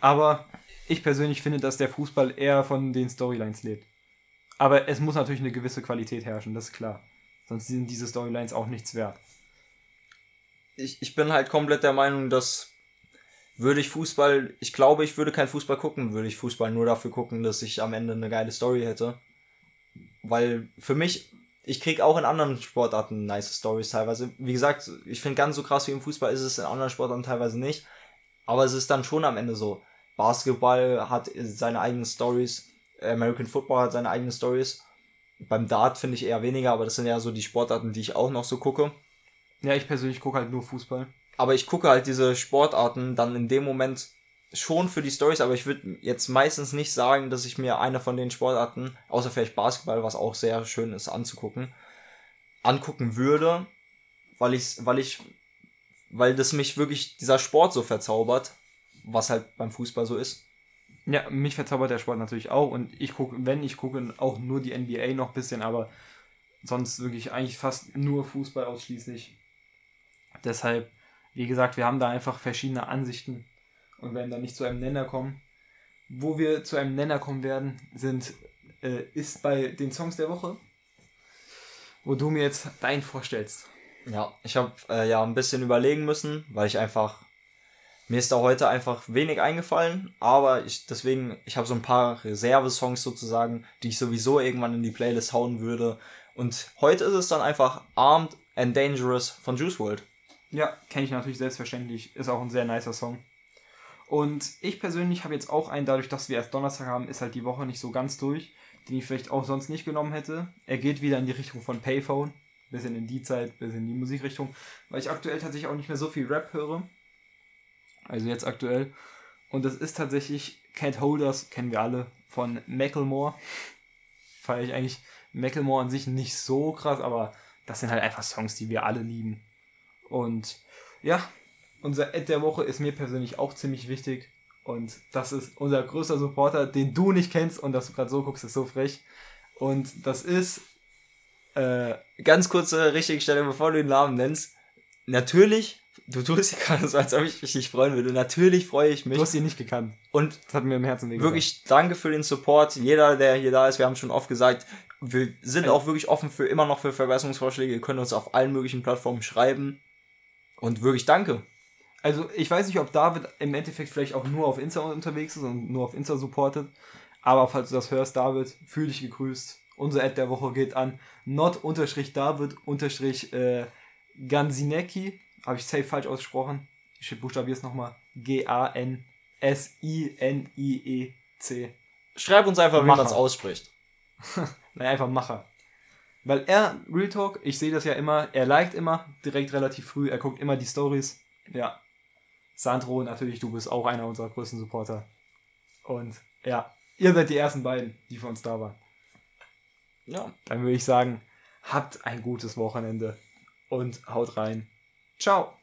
Speaker 1: Aber ich persönlich finde, dass der Fußball eher von den Storylines lebt. Aber es muss natürlich eine gewisse Qualität herrschen, das ist klar. Sonst sind diese Storylines auch nichts wert.
Speaker 2: Ich, ich bin halt komplett der Meinung, dass würde ich Fußball, ich glaube, ich würde kein Fußball gucken, würde ich Fußball nur dafür gucken, dass ich am Ende eine geile Story hätte. Weil für mich ich krieg auch in anderen Sportarten nice Stories teilweise. Wie gesagt, ich finde ganz so krass wie im Fußball ist es in anderen Sportarten teilweise nicht. Aber es ist dann schon am Ende so. Basketball hat seine eigenen Stories, American Football hat seine eigenen Stories. Beim Dart finde ich eher weniger, aber das sind ja so die Sportarten, die ich auch noch so gucke.
Speaker 1: Ja, ich persönlich gucke halt nur Fußball.
Speaker 2: aber ich gucke halt diese Sportarten dann in dem Moment schon für die Stories, aber ich würde jetzt meistens nicht sagen, dass ich mir eine von den Sportarten, außer vielleicht Basketball, was auch sehr schön ist anzugucken, angucken würde, weil ich, weil ich, weil das mich wirklich dieser Sport so verzaubert, was halt beim Fußball so ist.
Speaker 1: Ja, mich verzaubert der Sport natürlich auch und ich gucke, wenn ich gucke, auch nur die NBA noch ein bisschen, aber sonst wirklich eigentlich fast nur Fußball ausschließlich. Deshalb, wie gesagt, wir haben da einfach verschiedene Ansichten und werden dann nicht zu einem Nenner kommen. Wo wir zu einem Nenner kommen werden, sind, äh, ist bei den Songs der Woche, wo du mir jetzt deinen vorstellst.
Speaker 2: Ja, ich habe äh, ja ein bisschen überlegen müssen, weil ich einfach mir ist da heute einfach wenig eingefallen, aber ich deswegen ich habe so ein paar Reserve-Songs sozusagen, die ich sowieso irgendwann in die Playlist hauen würde. Und heute ist es dann einfach Armed and Dangerous von Juice World.
Speaker 1: Ja, kenne ich natürlich selbstverständlich. Ist auch ein sehr nicer Song. Und ich persönlich habe jetzt auch einen, dadurch, dass wir erst Donnerstag haben, ist halt die Woche nicht so ganz durch, den ich vielleicht auch sonst nicht genommen hätte. Er geht wieder in die Richtung von Payphone. Bisschen in die Zeit, bisschen in die Musikrichtung. Weil ich aktuell tatsächlich auch nicht mehr so viel Rap höre. Also jetzt aktuell. Und das ist tatsächlich Cat Holders, kennen wir alle, von Macklemore. Feiere ich eigentlich Macklemore an sich nicht so krass, aber das sind halt einfach Songs, die wir alle lieben. Und ja, unser Ad der Woche ist mir persönlich auch ziemlich wichtig. Und das ist unser größter Supporter, den du nicht kennst und dass du gerade so guckst, ist so frech. Und das ist.
Speaker 2: Äh, Ganz kurze Richtigstellung, bevor du den Namen nennst. Natürlich, du tust ja gerade so, als ob ich mich nicht freuen würde. Natürlich freue ich mich.
Speaker 1: Du hast ihn nicht gekannt.
Speaker 2: Und
Speaker 1: das hat mir im Herzen
Speaker 2: wehgetan. Wirklich danke für den Support. Jeder, der hier da ist, wir haben schon oft gesagt, wir sind auch wirklich offen für immer noch für Verbesserungsvorschläge. Ihr könnt uns auf allen möglichen Plattformen schreiben. Und wirklich danke.
Speaker 1: Also ich weiß nicht, ob David im Endeffekt vielleicht auch nur auf Insta unterwegs ist und nur auf Insta supportet. Aber falls du das hörst, David, fühl dich gegrüßt. Unser Ad der Woche geht an not-david-gansinecki. Habe ich safe falsch ausgesprochen. Ich buchstabiere es nochmal. G-A-N-S-I-N-I-E-C.
Speaker 2: Schreib uns einfach, wie man es ausspricht.
Speaker 1: Nein, einfach Macher. Weil er, Real Talk, ich sehe das ja immer, er liked immer, direkt relativ früh, er guckt immer die Stories. Ja, Sandro, natürlich, du bist auch einer unserer größten Supporter. Und ja, ihr seid die ersten beiden, die für uns da waren. Ja. Dann würde ich sagen, habt ein gutes Wochenende und haut rein. Ciao.